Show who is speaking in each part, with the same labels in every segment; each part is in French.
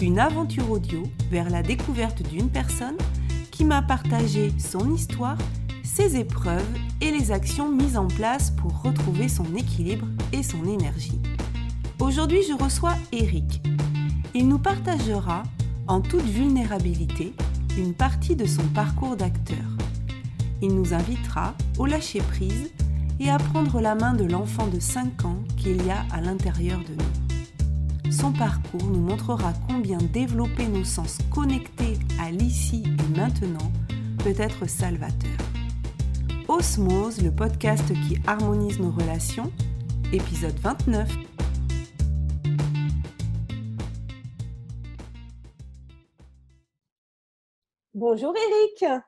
Speaker 1: une aventure audio vers la découverte d'une personne qui m'a partagé son histoire, ses épreuves et les actions mises en place pour retrouver son équilibre et son énergie. Aujourd'hui, je reçois Eric. Il nous partagera, en toute vulnérabilité, une partie de son parcours d'acteur. Il nous invitera au lâcher-prise et à prendre la main de l'enfant de 5 ans qu'il y a à l'intérieur de nous. Son parcours nous montrera combien développer nos sens connectés à l'ici et maintenant peut être salvateur. Osmose, le podcast qui harmonise nos relations, épisode 29. Bonjour Eric.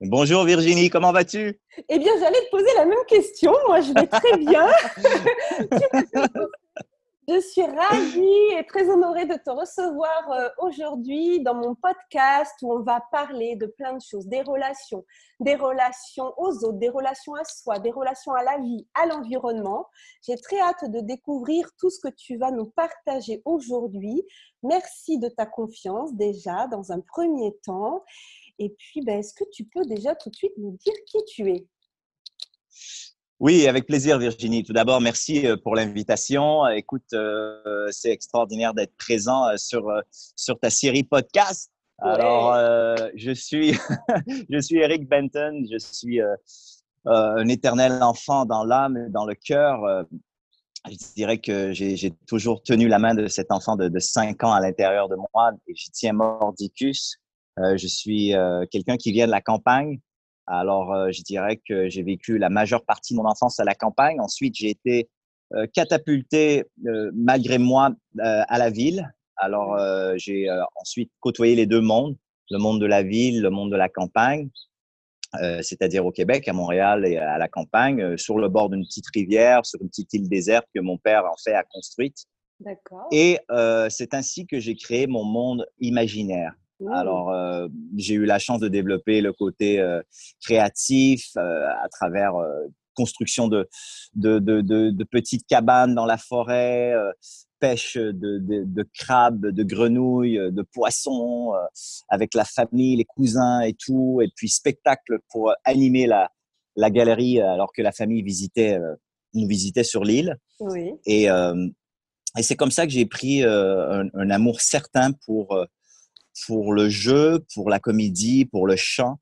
Speaker 2: Bonjour Virginie, comment vas-tu?
Speaker 1: Eh bien, j'allais te poser la même question. Moi, je vais très bien. Je suis ravie et très honorée de te recevoir euh, aujourd'hui dans mon podcast où on va parler de plein de choses, des relations, des relations aux autres, des relations à soi, des relations à la vie, à l'environnement. J'ai très hâte de découvrir tout ce que tu vas nous partager aujourd'hui. Merci de ta confiance déjà dans un premier temps. Et puis, ben, est-ce que tu peux déjà tout de suite nous dire qui tu es?
Speaker 2: Oui, avec plaisir, Virginie. Tout d'abord, merci euh, pour l'invitation. Écoute, euh, c'est extraordinaire d'être présent euh, sur, sur ta série podcast. Alors, je suis, je suis Eric Benton. Je suis un éternel enfant dans l'âme et dans le cœur. je dirais que j'ai toujours tenu la main de cet enfant de, de 5 ans à l'intérieur de moi et j'y tiens mordicus. je suis quelqu'un qui vient de la campagne. Alors, euh, je dirais que j'ai vécu la majeure partie de mon enfance à la campagne. Ensuite, j'ai été euh, catapulté, euh, malgré moi, à la ville. Alors, j'ai ensuite côtoyé les deux mondes, le monde de la ville, le monde de la campagne, c'est-à-dire au Québec, à Montréal et à la campagne, sur le bord d'une petite rivière, sur une petite île déserte que mon père, en fait, a construite. D'accord. Et c'est ainsi que j'ai créé mon monde imaginaire. Alors, euh, j'ai eu la chance de développer le côté euh, créatif euh, à travers construction de, de, de, de, petites cabanes dans la forêt, pêche de, de, crabes, de grenouilles, de poissons, avec la famille, les cousins et tout, et puis spectacle pour animer la, la galerie alors que la famille visitait, nous visitait sur l'île. Oui. Et, et c'est comme ça que j'ai pris un, un, amour certain pour pour le jeu, pour la comédie, pour le chant.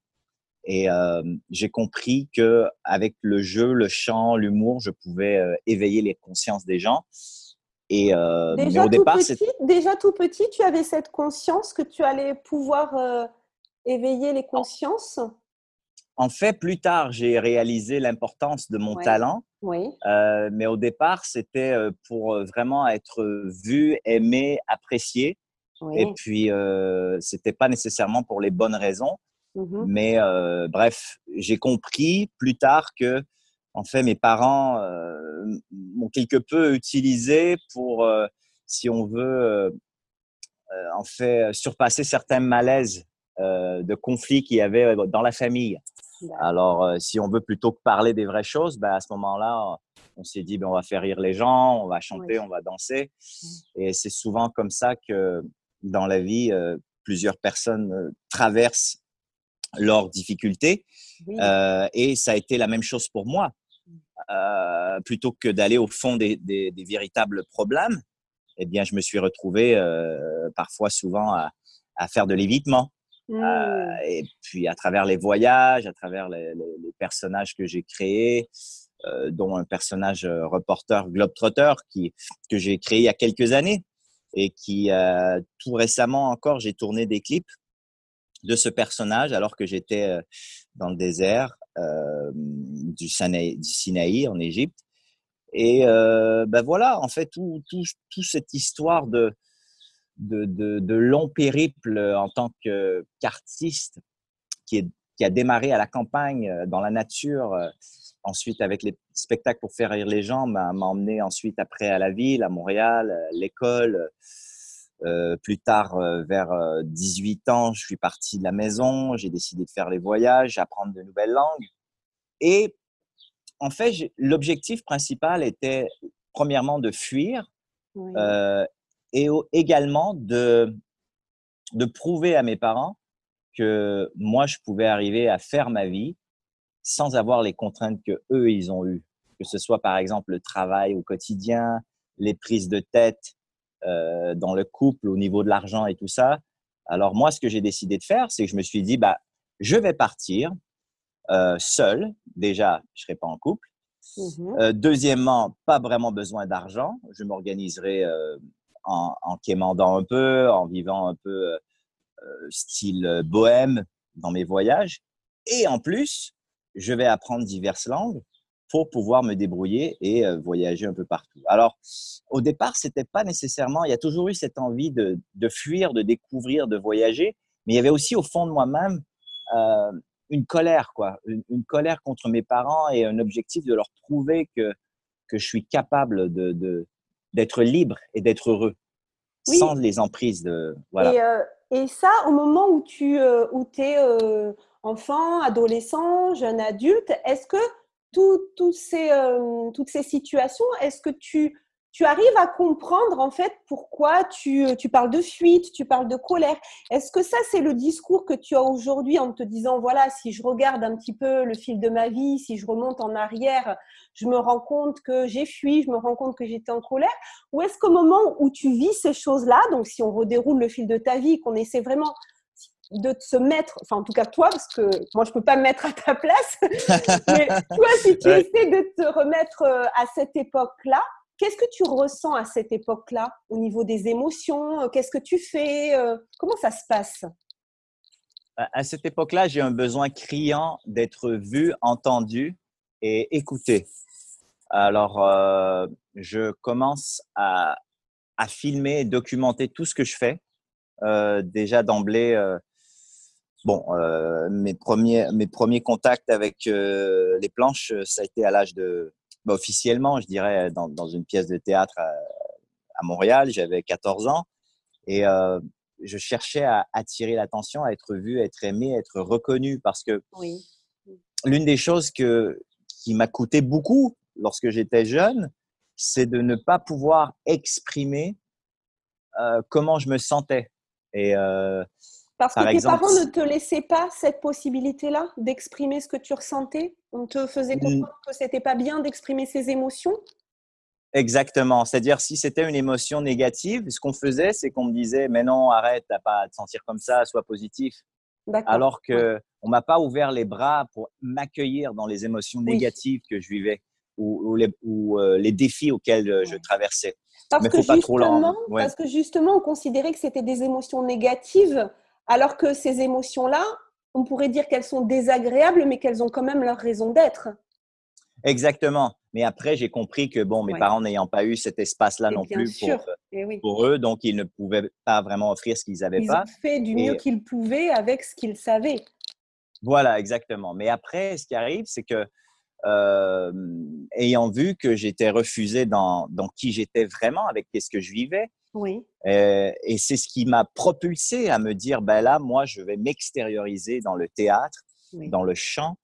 Speaker 2: Et euh, j'ai compris que avec le jeu, le chant, l'humour, je pouvais euh, éveiller les consciences des gens.
Speaker 1: Et euh, déjà, au départ, tout petit, déjà tout petit, tu avais cette conscience que tu allais pouvoir éveiller les consciences?
Speaker 2: En fait, plus tard, j'ai réalisé l'importance de mon talent. Oui. mais au départ, c'était pour vraiment être vu, aimé, apprécié. Et puis, euh, c'était pas nécessairement pour les bonnes raisons. Mmh mais euh, bref, j'ai compris plus tard que, en fait, mes parents euh, m'ont quelque peu utilisé pour, euh, si on veut, en fait, surpasser certains malaises de conflits qu'il y avait dans la famille. Alors, si on veut plutôt que parler des vraies choses, ben, à ce moment-là, on s'est dit, ben, on va faire rire les gens, on va chanter, on va danser. Mmh. Et c'est souvent comme ça que dans la vie, euh, plusieurs personnes euh, traversent leurs difficultés. Et ça a été la même chose pour moi. plutôt que d'aller au fond des, véritables problèmes, eh bien, je me suis retrouvé parfois souvent à, faire de l'évitement. Mmh. et puis à travers les voyages, à travers les, personnages que j'ai créés, dont un personnage reporter globetrotter qui, que j'ai créé il y a quelques années, et qui euh, tout récemment encore, j'ai tourné des clips de ce personnage alors que j'étais euh, dans le désert euh, du, Sinaï, en Égypte. Et ben voilà, en fait, tout, cette histoire de, longs périples en tant qu'artiste qui, a démarré à la campagne, dans la nature, ensuite avec les spectacles pour faire rire les gens, m'a emmené ensuite après à la ville, à Montréal, euh, l'école. plus tard, vers 18 ans, je suis parti de la maison, j'ai décidé de faire les voyages, apprendre de nouvelles langues. Et en fait, l'objectif principal était premièrement de fuir et également de, de prouver à mes parents que moi, je pouvais arriver à faire ma vie sans avoir les contraintes que eux, ils ont eues. Que ce soit, par exemple, le travail au quotidien, les prises de tête euh, dans le couple, au niveau de l'argent et tout ça. Alors, moi, ce que j'ai décidé de faire, c'est que je me suis dit, bah, je vais partir euh, seul. Déjà, je ne serai pas en couple. Mmh euh, deuxièmement, pas vraiment besoin d'argent. Je m'organiserai en, en quémandant un peu, en vivant un peu style bohème dans mes voyages. Et en plus, je vais apprendre diverses langues pour pouvoir me débrouiller et euh, voyager un peu partout. Alors, au départ, c'était pas nécessairement, il y a toujours eu cette envie de, de, fuir, de découvrir, de voyager, mais il y avait aussi au fond de moi-même une colère, quoi, une, colère contre mes parents et un objectif de leur prouver que, que je suis capable de, d'être libre et d'être heureux sans les emprises de.
Speaker 1: Voilà. Et ça, au moment où tu euh, es euh, enfant, adolescent, jeune adulte, est-ce que ces, euh, toutes ces situations, est-ce que tu tu arrives à comprendre en fait pourquoi tu, tu, parles de fuite, tu parles de colère? Est-ce que ça, c'est le discours que tu as aujourd'hui en te disant, voilà, si je regarde un petit peu le fil de ma vie, si je remonte en arrière, je me rends compte que j'ai fui, je me rends compte que j'étais en colère? Ou est-ce qu'au moment où tu vis ces choses-là, donc si on redéroule le fil de ta vie, qu'on essaie vraiment de se mettre, enfin en tout cas toi, parce que moi je peux pas me mettre à ta place, mais toi si tu essaies de te remettre euh, à cette époque-là, Qu'est-ce que tu ressens à cette époque-là au niveau des émotions Qu'est-ce que tu fais euh, Comment ça se passe?
Speaker 2: À cette époque-là, j'ai un besoin criant d'être vu, entendu et écouté. Alors, euh, je commence à, filmer et documenter tout ce que je fais. Euh, déjà d'emblée, bon, mes, premiers, mes premiers contacts avec les planches, ça a été à l'âge de bah, officiellement, je dirais, dans, dans, une pièce de théâtre à, à Montréal. J'avais 14 ans et euh, je cherchais à attirer l'attention, à être vu, à être aimé, à être reconnu parce que oui. l'une des choses que, qui m'a coûté beaucoup lorsque j'étais jeune, c'est de ne pas pouvoir exprimer euh, comment je me sentais.
Speaker 1: Et parce que tes parents ne te laissaient pas cette possibilité-là d'exprimer ce que tu ressentais? On te faisait comprendre que c'était pas bien d'exprimer ses émotions?
Speaker 2: Exactement. C'est-à-dire, si c'était une émotion négative, ce qu'on faisait, c'est qu'on me disait Mais non, arrête, t'as pas à te sentir comme ça, sois positif. Alors que on m'a pas ouvert les bras pour m'accueillir dans les émotions négatives que je vivais ou, les, euh, les, défis auxquels euh, je traversais.
Speaker 1: Parce, que justement, parce que justement, on considérait que c'était des émotions négatives alors que ces émotions-là, on pourrait dire qu'elles sont désagréables, mais qu'elles ont quand même leur raison d'être.
Speaker 2: Exactement. Mais après, j'ai compris que bon, mes parents n'ayant pas eu cet espace-là non plus pour, euh, eh pour, eux, donc ils ne pouvaient pas vraiment offrir ce qu'ils n'avaient pas.
Speaker 1: Ils ont fait du mieux qu'ils pouvaient avec ce qu'ils savaient.
Speaker 2: Voilà, exactement. Mais après, ce qui arrive, c'est que euh, ayant vu que j'étais refusé dans, dans qui j'étais vraiment, avec ce que je vivais, oui. Euh, et c'est ce qui m'a propulsé à me dire, ben là, moi, je vais m'extérioriser dans le théâtre, dans le chant.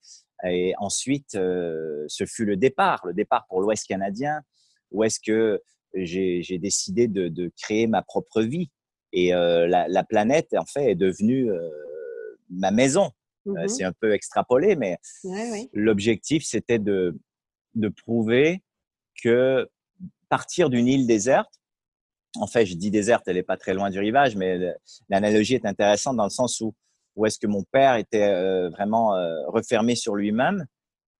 Speaker 2: Et ensuite, euh, ce fut le départ, le départ pour l'Ouest canadien, où est-ce que j'ai décidé de, de, créer ma propre vie. Et euh, la, la, planète, en fait, est devenue ma maison. Mmh c'est un peu extrapolé, mais l'objectif, c'était de, de prouver que partir d'une île déserte, en fait, je dis déserte, elle n'est pas très loin du rivage, mais l'analogie est intéressante dans le sens où, où est-ce que mon père était euh, vraiment euh, refermé sur lui-même.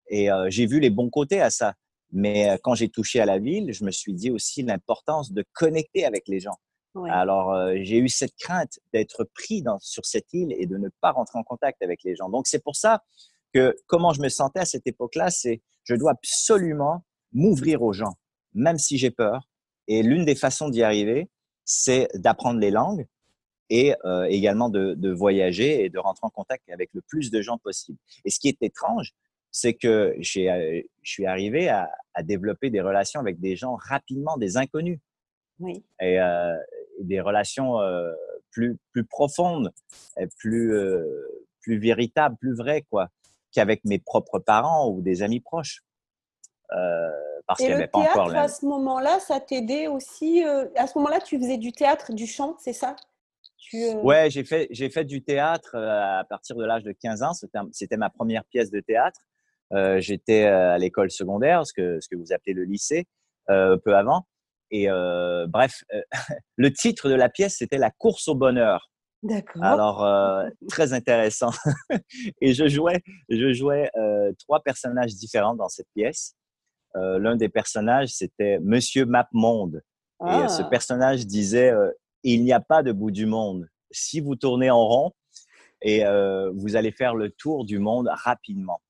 Speaker 2: Et euh, j'ai vu les bons côtés à ça. Mais quand j'ai touché à la ville, je me suis dit aussi l'importance de connecter avec les gens. Alors, j'ai eu cette crainte d'être pris dans, sur cette île et de ne pas rentrer en contact avec les gens. Donc, c'est pour ça que comment je me sentais à cette époque-là, c'est je dois absolument m'ouvrir aux gens, même si j'ai peur, et l'une des façons d'y arriver, c'est d'apprendre les langues et euh, également de, de, voyager et de rentrer en contact avec le plus de gens possible. Et ce qui est étrange, c'est que je suis arrivé à, à, développer des relations avec des gens rapidement, des inconnus.
Speaker 1: Oui.
Speaker 2: Et, euh, des relations euh, plus, plus profondes, et plus, euh, plus véritables, plus vraies, quoi, qu'avec mes propres parents ou des amis proches.
Speaker 1: Euh, parce qu'il n'y avait pas encore. À ce moment-là, ça t'aidait aussi. Euh, à ce moment-là, tu faisais du théâtre, du chant, c'est ça?
Speaker 2: Tu, euh Ouais, j'ai fait, j'ai fait du théâtre à partir de l'âge de 15 ans. C'était ma première pièce de théâtre. J'étais à l'école secondaire, ce que, ce que vous appelez le lycée, peu avant. Et bref, le titre de la pièce, c'était La course au bonheur.
Speaker 1: D'accord.
Speaker 2: Alors, très intéressant. et je jouais, je jouais trois personnages différents dans cette pièce. Euh, l'un des personnages, c'était Monsieur Mapmonde. Et euh, ce ah. personnage disait euh, Il n'y a pas de bout du monde. Si vous tournez en rond, et vous allez faire le tour du monde rapidement.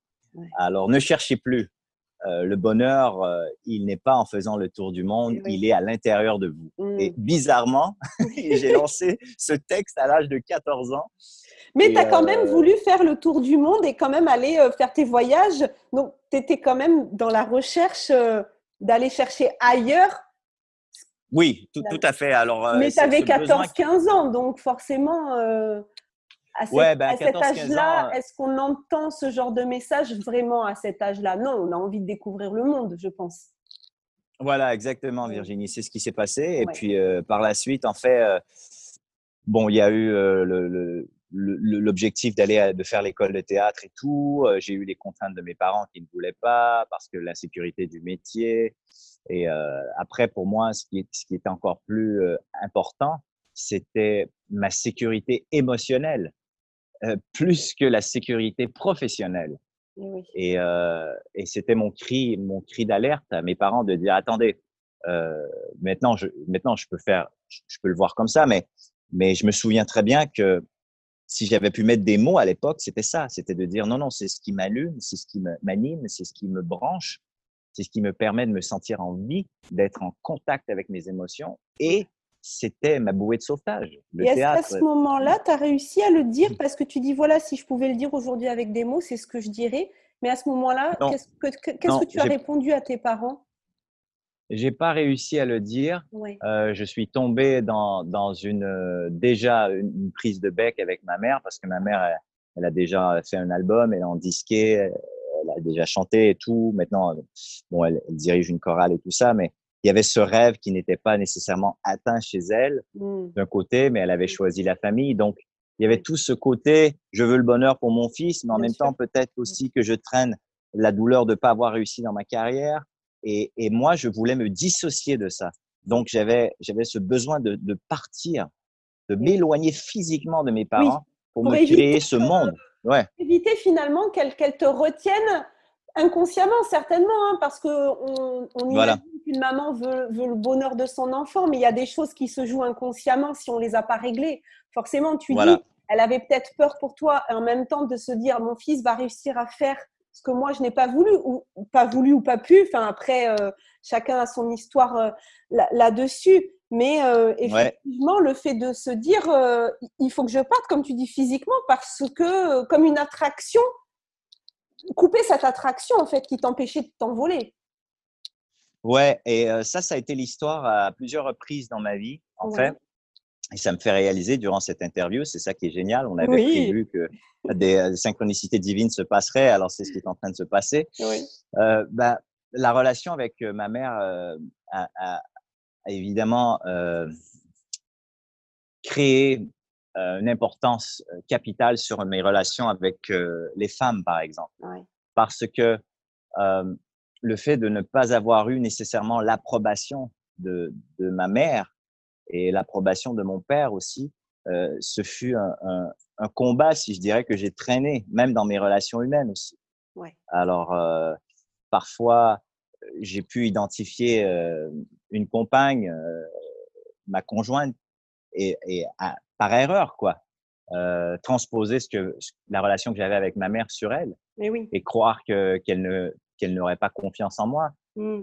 Speaker 2: Alors, ne cherchez plus. le bonheur, il n'est pas en faisant le tour du monde, il est à l'intérieur de vous. Et mmh. bizarrement, j'ai lancé ce texte à l'âge de 14 ans.
Speaker 1: Mais tu as quand même voulu faire le tour du monde et quand même aller faire tes voyages. Donc, tu étais quand même dans la recherche euh, d'aller chercher ailleurs.
Speaker 2: Oui, tout, tout à fait. Alors,
Speaker 1: euh, Mais tu avais 14-15 ans, donc forcément, euh, à, bah, cet âge-là, est-ce qu'on entend ce genre de message vraiment à cet âge-là? Non, on a envie de découvrir le monde, je pense.
Speaker 2: Voilà, exactement, Virginie. C'est ce qui s'est passé. Et puis, par la suite, en fait, bon, il y a eu le l'objectif d'aller de faire l'école de théâtre et tout. Euh, j'ai eu les contraintes de mes parents qui ne voulaient pas parce que la sécurité du métier. Et euh, après, pour moi, ce qui, est, ce qui était encore plus euh, important, c'était ma sécurité émotionnelle, euh, plus que la sécurité professionnelle.
Speaker 1: Oui.
Speaker 2: Et, et c'était mon cri, mon cri d'alerte à mes parents de dire attendez, maintenant je, maintenant je peux faire, je peux le voir comme ça, mais mais je me souviens très bien que si j'avais pu mettre des mots à l'époque, c'était ça, c'était de dire non, non, c'est ce qui m'allume, c'est ce qui m'anime, c'est ce qui me branche, c'est ce qui me permet de me sentir en vie, d'être en contact avec mes émotions et c'était ma bouée de sauvetage.
Speaker 1: Le et est-ce qu'à ce moment-là, tu as réussi à le dire Parce que tu dis, voilà, si je pouvais le dire aujourd'hui avec des mots, c'est ce que je dirais. Mais à ce moment-là, qu'est-ce que, qu'est-ce que tu as répondu à tes parents?
Speaker 2: J'ai pas réussi à le dire. Euh, je suis tombé dans, dans une euh, déjà une, prise de bec avec ma mère parce que ma mère, elle, a déjà fait un album, elle est en disqué, elle, a déjà chanté et tout. Maintenant, bon, elle, dirige une chorale et tout ça, mais il y avait ce rêve qui n'était pas nécessairement atteint chez elle mmh. d'un côté, mais elle avait choisi la famille. Donc, il y avait tout ce côté, je veux le bonheur pour mon fils, mais en même temps, peut-être aussi que je traîne la douleur de pas avoir réussi dans ma carrière et, et, moi, je voulais me dissocier de ça. Donc, j'avais, j'avais ce besoin de, de partir, de m'éloigner physiquement de mes parents pour, me créer ce monde. Ouais.
Speaker 1: Éviter finalement qu'elles te retiennent inconsciemment, certainement, hein, parce qu'on on imagine qu'une maman veut, veut, le bonheur de son enfant, mais il y a des choses qui se jouent inconsciemment si on les a pas réglées. Forcément, tu dis, elle avait peut-être peur pour toi, et en même temps de se dire, mon fils va réussir à faire ce que moi je n'ai pas voulu ou pas voulu ou pas pu. Enfin après, euh, chacun a son histoire euh, là-dessus. Mais euh, effectivement, le fait de se dire, il faut que je parte, comme tu dis physiquement, parce que comme une attraction, couper cette attraction en fait qui t'empêchait de t'envoler.
Speaker 2: Ouais, et ça, ça a été l'histoire à plusieurs reprises dans ma vie, en fait. Et ça me fait réaliser durant cette interview, c'est ça qui est génial. On avait prévu que des, euh, synchronicités divines se passeraient, alors c'est ce qui est en train de se passer.
Speaker 1: Oui.
Speaker 2: Euh, bah, la relation avec euh, ma mère euh, a, a, évidemment euh, créé une importance capitale sur mes relations avec les femmes, par exemple.
Speaker 1: Oui.
Speaker 2: Parce que le fait de ne pas avoir eu nécessairement l'approbation de, de ma mère et l'approbation de mon père aussi, euh, ce fut un, un, un, combat, si je dirais, que j'ai traîné, même dans mes relations humaines aussi.
Speaker 1: Ouais.
Speaker 2: Alors, euh, parfois, j'ai pu identifier euh, une compagne, euh, ma conjointe, et, et à, par erreur, quoi, euh, transposer ce que la relation que j'avais avec ma mère sur elle,
Speaker 1: Mais oui.
Speaker 2: et croire que qu'elle ne qu'elle n'aurait pas confiance en moi.
Speaker 1: Mmh.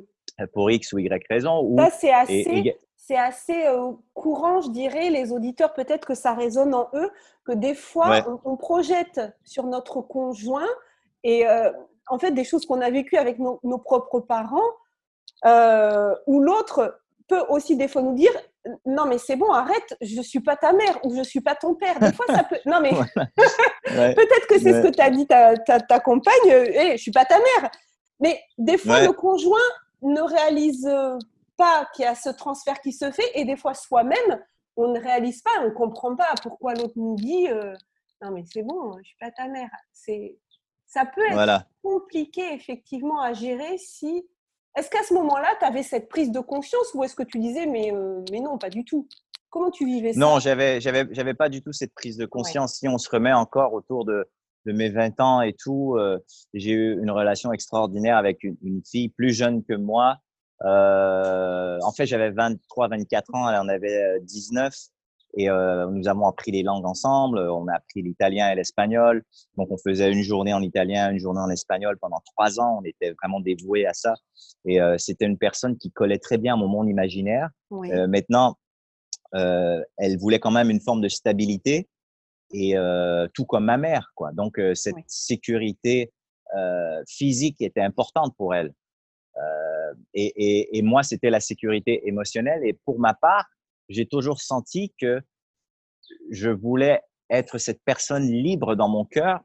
Speaker 2: Pour X ou Y raison. Ou,
Speaker 1: Ça, c'est assez, c'est assez euh, courant, je dirais, les auditeurs, peut-être que ça résonne en eux, que des fois, on, projette sur notre conjoint et euh, en fait des choses qu'on a vécues avec nos, propres parents, euh, ou l'autre peut aussi des fois nous dire non mais c'est bon arrête je suis pas ta mère ou je suis pas ton père des fois ça peut non mais peut-être que c'est ce que tu as dit ta, ta, compagne et je suis pas ta mère mais des fois le conjoint ne réalise pas qu'il y a ce transfert qui se fait et des fois soi-même, on ne réalise pas, on ne comprend pas pourquoi l'autre nous dit euh, non mais c'est bon, je suis pas ta mère. C'est ça peut être compliqué effectivement à gérer si est-ce qu'à ce, moment-là, tu avais cette prise de conscience ou est-ce que tu disais mais, euh, mais non, pas du tout Comment tu vivais ça?
Speaker 2: Non, j'avais, j'avais, j'avais pas du tout cette prise de conscience. Si on se remet encore autour de, de mes 20 ans et tout, euh, j'ai eu une relation extraordinaire avec une, une, fille plus jeune que moi euh, en fait, j'avais 23, 24 ans, elle en avait 19 euh, et euh, nous avons appris les langues ensemble. On a appris l'italien et l'espagnol. Donc, on faisait une journée en italien, une journée en espagnol pendant trois ans. On était vraiment dévoués à ça. Et euh, c'était une personne qui collait très bien à mon monde imaginaire. Euh, maintenant, euh, elle voulait quand même une forme de stabilité et tout comme ma mère. Quoi. Donc, cette sécurité physique était importante pour elle. Et, moi, c'était la sécurité émotionnelle. Et pour ma part, j'ai toujours senti que je voulais être cette personne libre dans mon cœur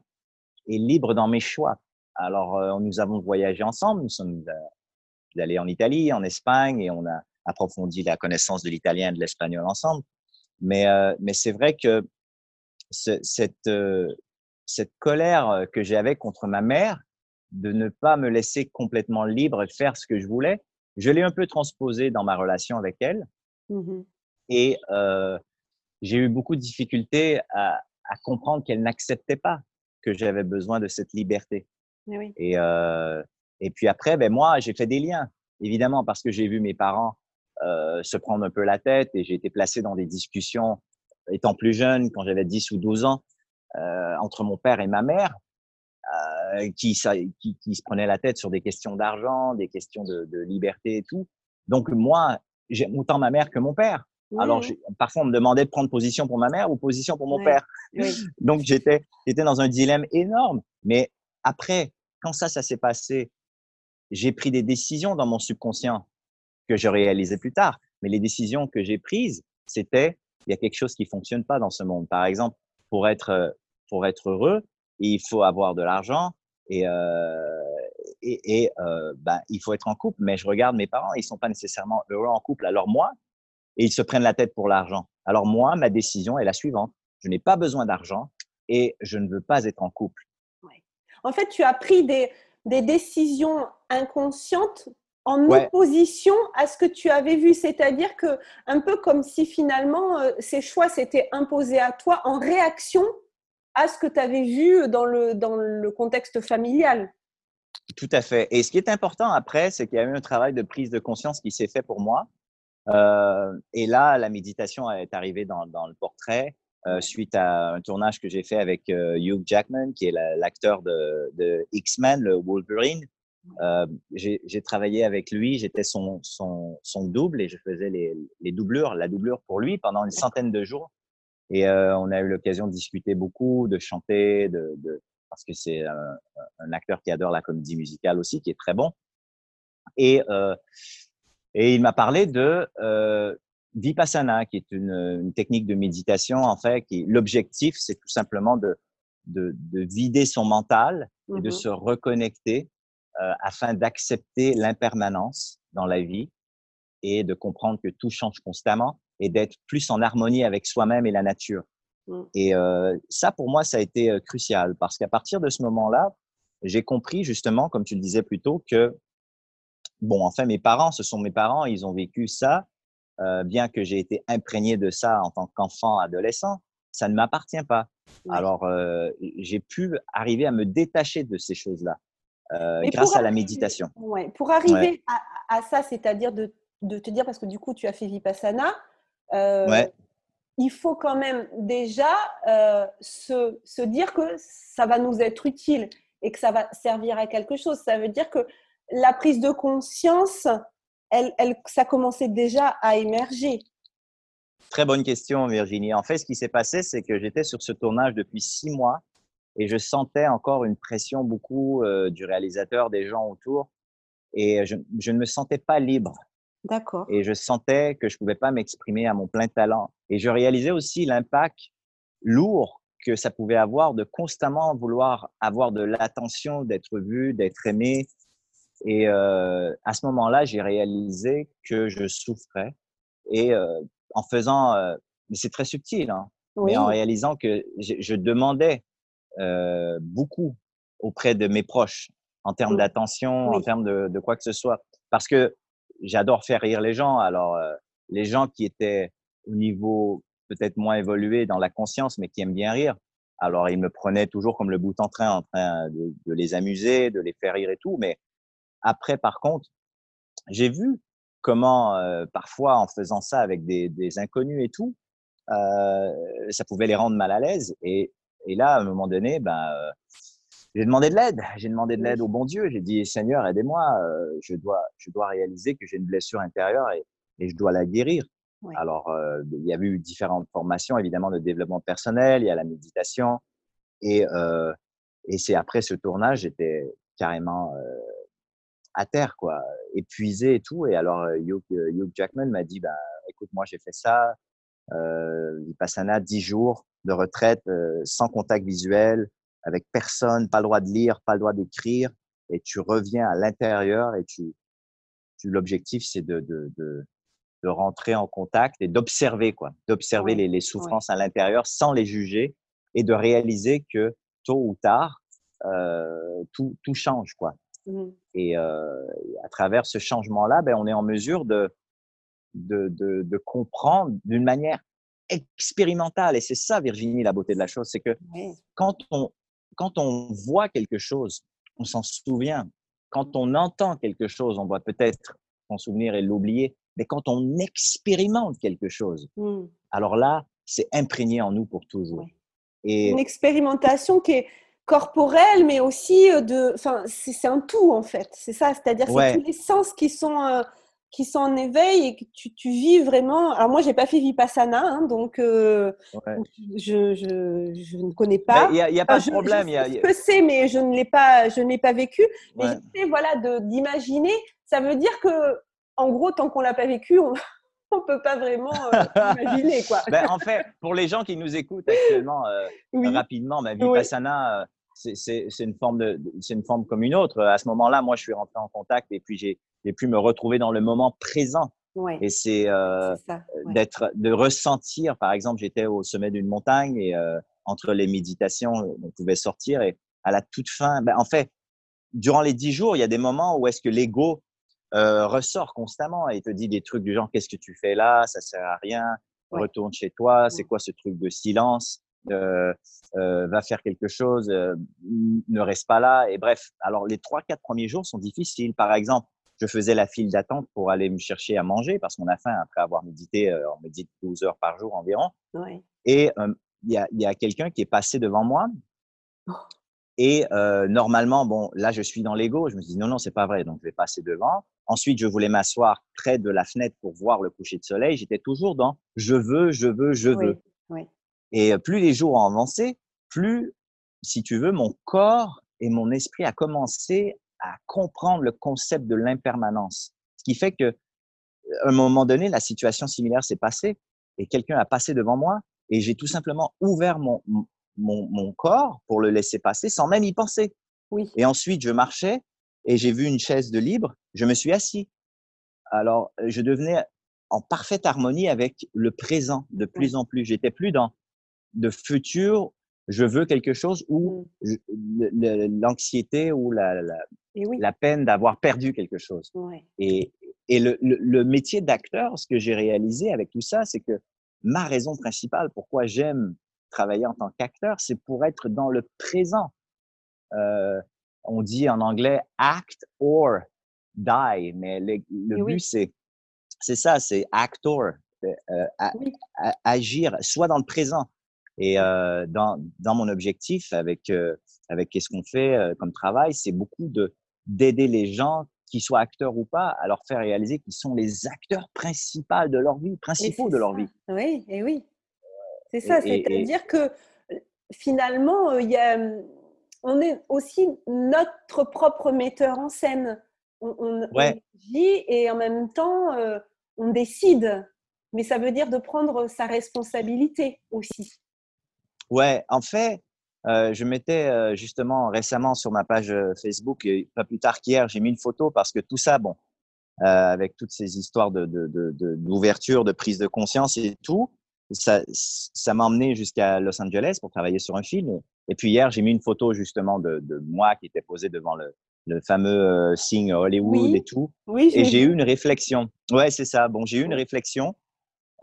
Speaker 2: et libre dans mes choix. Alors, euh, nous avons voyagé ensemble. Nous sommes euh, allés en Italie, en Espagne, et on a approfondi la connaissance de l'italien et de l'espagnol ensemble. Mais, euh, c'est vrai que ce, cette, cette colère que j'avais contre ma mère, de ne pas me laisser complètement libre de faire ce que je voulais. Je l'ai un peu transposé dans ma relation avec elle. Mmh et euh, j'ai eu beaucoup de difficultés à, comprendre qu'elle n'acceptait pas que j'avais besoin de cette liberté. Et, euh, et puis après, ben moi, j'ai fait des liens, évidemment, parce que j'ai vu mes parents euh, se prendre un peu la tête et j'ai été placé dans des discussions, étant plus jeune, quand j'avais 10 ou 12 ans, entre mon père et ma mère. Euh, qui, qui, qui, se prenait la tête sur des questions d'argent, des questions de, de, liberté et tout. Donc moi, j'aime autant ma mère que mon père. Alors parfois on me demandait de prendre position pour ma mère ou position pour mon père. Donc j'étais j'étais dans un dilemme énorme. Mais après, quand ça ça s'est passé, j'ai pris des décisions dans mon subconscient que je réalisais plus tard. Mais les décisions que j'ai prises, c'était il y a quelque chose qui fonctionne pas dans ce monde. Par exemple, pour être pour être heureux, il faut avoir de l'argent et, euh, et, et euh, ben, il faut être en couple. Mais je regarde mes parents, ils sont pas nécessairement heureux en couple. Alors moi, et ils se prennent la tête pour l'argent. Alors moi, ma décision est la suivante. Je n'ai pas besoin d'argent et je ne veux pas être en couple.
Speaker 1: Ouais. En fait, tu as pris des, des décisions inconscientes en opposition à ce que tu avais vu, c'est-à-dire que un peu comme si finalement euh, ces choix s'étaient imposés à toi en réaction à ce que tu avais vu dans le, dans le contexte familial.
Speaker 2: Tout à fait. Et ce qui est important après, c'est qu'il y a eu un travail de prise de conscience qui s'est fait pour moi. Euh, et là, la méditation est arrivée dans, dans le portrait euh, suite à un tournage que j'ai fait avec euh, Hugh Jackman, qui est l'acteur de, de X-Men, le Wolverine. J'ai travaillé avec lui, j'étais son, son, son, double et je faisais les, les doublures, la doublure pour lui pendant une centaine de jours. Et euh, on a eu l'occasion de discuter beaucoup, de chanter, de, de parce que c'est un, un, acteur qui adore la comédie musicale aussi, qui est très bon. Et, euh, et il m'a parlé de euh, Vipassana, qui est une, une, technique de méditation, en fait, qui l'objectif, c'est tout simplement de, de, de, vider son mental et de mmh se reconnecter afin d'accepter l'impermanence dans la vie et de comprendre que tout change constamment et d'être plus en harmonie avec soi-même et la nature. Mmh. Et euh, ça, pour moi, ça a été euh, crucial parce qu'à partir de ce moment-là, j'ai compris justement, comme tu le disais plus tôt, que, bon, enfin, mes parents, ce sont mes parents, ils ont vécu ça, euh, bien que j'ai été imprégné de ça en tant qu'enfant, adolescent, ça ne m'appartient pas. Alors, euh, j'ai pu arriver à me détacher de ces choses-là euh, grâce à la méditation.
Speaker 1: Ouais, pour arriver à, à, ça, c'est-à-dire de, de, te dire, parce que du coup, tu as fait Vipassana, euh, il faut quand même déjà euh, se, se, dire que ça va nous être utile et que ça va servir à quelque chose. Ça veut dire que la prise de conscience, elle, elle, ça commençait déjà à émerger
Speaker 2: Très bonne question, Virginie. En fait, ce qui s'est passé, c'est que j'étais sur ce tournage depuis six mois et je sentais encore une pression beaucoup euh, du réalisateur, des gens autour, et je, je, ne me sentais pas libre.
Speaker 1: D'accord.
Speaker 2: Et je sentais que je pouvais pas m'exprimer à mon plein talent. Et je réalisais aussi l'impact lourd que ça pouvait avoir de constamment vouloir avoir de l'attention, d'être vu, d'être aimé. Et euh, à ce moment-là, j'ai réalisé que je souffrais. Et euh, en faisant, euh, mais c'est très subtil, hein, oui. mais en réalisant que je, je demandais euh, beaucoup auprès de mes proches en termes d'attention, oui. en termes de, de, quoi que ce soit. Parce que j'adore faire rire les gens. Alors, euh, les gens qui étaient au niveau peut-être moins évolué dans la conscience, mais qui aiment bien rire, alors ils me prenaient toujours comme le bout en train, en train de, les amuser, de les faire rire et tout. Mais après, par contre, j'ai vu comment euh, parfois en faisant ça avec des, des inconnus et tout, euh, ça pouvait les rendre mal à l'aise. Et, et là, à un moment donné, ben, euh, j'ai demandé de l'aide. J'ai demandé de l'aide au bon Dieu. J'ai dit, Seigneur, aidez-moi. Euh, je dois, je dois réaliser que j'ai une blessure intérieure et, et, je dois la guérir. Oui. Alors, euh, il y a eu différentes formations, évidemment, de développement personnel. Il y a la méditation. Et, et c'est après ce tournage, j'étais carrément à terre, quoi, épuisé et tout. Et alors, Hugh, Hugh Jackman m'a dit, bah, écoute, moi, j'ai fait ça. Euh, Vipassana, 10 jours de retraite euh, sans contact visuel, avec personne, pas le droit de lire, pas le droit d'écrire. Et tu reviens à l'intérieur et tu, tu l'objectif, c'est de, de, de, de, rentrer en contact et d'observer, quoi, d'observer ouais, les, les, souffrances ouais. à l'intérieur sans les juger et de réaliser que tôt ou tard, euh, tout, tout change, quoi. Mmh. Et euh, à travers ce changement-là, ben, on est en mesure de, de, de, de comprendre d'une manière expérimentale. Et c'est ça, Virginie, la beauté de la chose, c'est que quand, on, quand on voit quelque chose, on s'en souvient. Quand on entend quelque chose, on va peut-être s'en souvenir et l'oublier. Mais quand on expérimente quelque chose, mmh. alors là, c'est imprégné en nous pour toujours.
Speaker 1: Et... Une expérimentation qui est corporelle, mais aussi de. Enfin, c'est un tout en fait. C'est ça, c'est-à-dire ouais. c'est tous les sens qui sont. Euh, qui sont en éveil et que tu, tu vis vraiment. Alors moi, j'ai pas fait Vipassana, hein, donc, euh, ouais. je, je, je, ne connais pas.
Speaker 2: Il n'y a, a, pas enfin, de problème.
Speaker 1: Je, je, je sais, mais je ne l'ai pas, je n'ai pas vécu. Mais j'essaie, voilà, d'imaginer. Ça veut dire que, en gros, tant qu'on l'a pas vécu, on on peut pas vraiment euh, imaginer quoi.
Speaker 2: ben, en fait, pour les gens qui nous écoutent actuellement, euh, oui. rapidement, ma Vipassana, oui. c'est une forme de, c'est une forme comme une autre. À ce moment-là, moi, je suis rentré en contact et puis j'ai j'ai pu me retrouver dans le moment présent.
Speaker 1: Ouais.
Speaker 2: Et c'est euh, ouais. d'être, de ressentir. Par exemple, j'étais au sommet d'une montagne et euh, entre les méditations, on pouvait sortir et à la toute fin, ben, en fait, durant les dix jours, il y a des moments où est-ce que l'ego euh, ressort constamment et te dit des trucs du genre qu'est-ce que tu fais là, ça sert à rien, ouais. retourne chez toi, c'est quoi ce truc de silence, va faire quelque chose, ne reste pas là. Et bref, alors les trois quatre premiers jours sont difficiles. Par exemple, je faisais la file d'attente pour aller me chercher à manger parce qu'on a faim après avoir médité, euh, on médite 12 heures par jour environ.
Speaker 1: Ouais.
Speaker 2: Et il euh, y a, quelqu'un qui est passé devant moi. Oh. Et euh, normalement, bon, là, je suis dans l'ego. Je me dis non, non, c'est pas vrai. Donc, je vais passer devant. Ensuite, je voulais m'asseoir près de la fenêtre pour voir le coucher de soleil. J'étais toujours dans je veux, je veux, je veux.
Speaker 1: Oui. Oui.
Speaker 2: Et plus les jours ont avancé, plus, si tu veux, mon corps et mon esprit a commencé à comprendre le concept de l'impermanence. Ce qui fait que, à un moment donné, la situation similaire s'est passée et quelqu'un a passé devant moi et j'ai tout simplement ouvert mon, mon, mon, corps pour le laisser passer sans même y penser.
Speaker 1: Oui.
Speaker 2: Et ensuite, je marchais et j'ai vu une chaise de libre, je me suis assis. Alors, je devenais en parfaite harmonie avec le présent de plus oui. en plus. J'étais plus dans de futur je veux quelque chose ou mmh. l'anxiété ou la, la,
Speaker 1: oui.
Speaker 2: la peine d'avoir perdu quelque chose. Et, et le, le, le métier d'acteur, ce que j'ai réalisé avec tout ça, c'est que ma raison principale pourquoi j'aime travailler en tant qu'acteur, c'est pour être dans le présent. Euh, on dit en anglais act or die, mais le, le but c'est c'est ça, c'est actor, euh, a, oui. a, agir, soit dans le présent. Et euh, dans, dans mon objectif avec euh, avec qu'est-ce qu'on fait euh, comme travail, c'est beaucoup de d'aider les gens qu'ils soient acteurs ou pas, à leur faire réaliser qu'ils sont les acteurs principaux de leur vie, principaux de leur vie.
Speaker 1: Oui, et oui. C'est ça, c'est-à-dire que finalement, il y a, on est aussi notre propre metteur en scène. On, on, dit et en même temps, on décide. Mais ça veut dire de prendre sa responsabilité aussi.
Speaker 2: Ouais, en fait, euh, je mettais euh, justement récemment sur ma page euh, Facebook, et pas plus tard qu'hier, j'ai mis une photo parce que tout ça, bon, avec toutes ces histoires d'ouverture, de, de, de, prise de conscience et tout, ça, ça m'a emmené jusqu'à Los Angeles pour travailler sur un film. Et puis hier, j'ai mis une photo justement de, moi qui était posé devant le, le fameux signe Hollywood et tout. Oui, et j'ai eu une réflexion. Ouais, c'est ça. Bon, j'ai eu une réflexion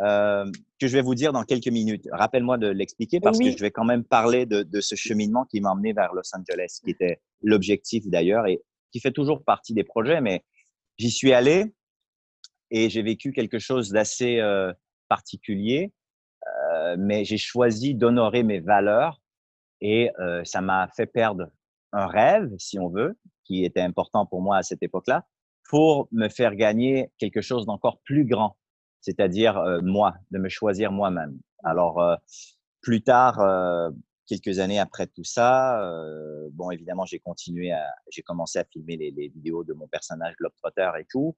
Speaker 2: euh, que je vais vous dire dans quelques minutes. Rappelle-moi de l'expliquer parce que je vais quand même parler de, de ce cheminement qui m'a emmené vers Los Angeles, qui était l'objectif d'ailleurs et qui fait toujours partie des projets. Mais j'y suis allé et j'ai vécu quelque chose d'assez euh, particulier. Euh, mais j'ai choisi d'honorer mes valeurs et euh, ça m'a fait perdre un rêve, si on veut, qui était important pour moi à cette époque-là, pour me faire gagner quelque chose d'encore plus grand c'est-à-dire euh, moi, de me choisir moi-même. Alors, euh, plus tard, euh, quelques années après tout ça, bon, évidemment, j'ai continué à, j'ai commencé à filmer les, les, vidéos de mon personnage Globetrotter et tout.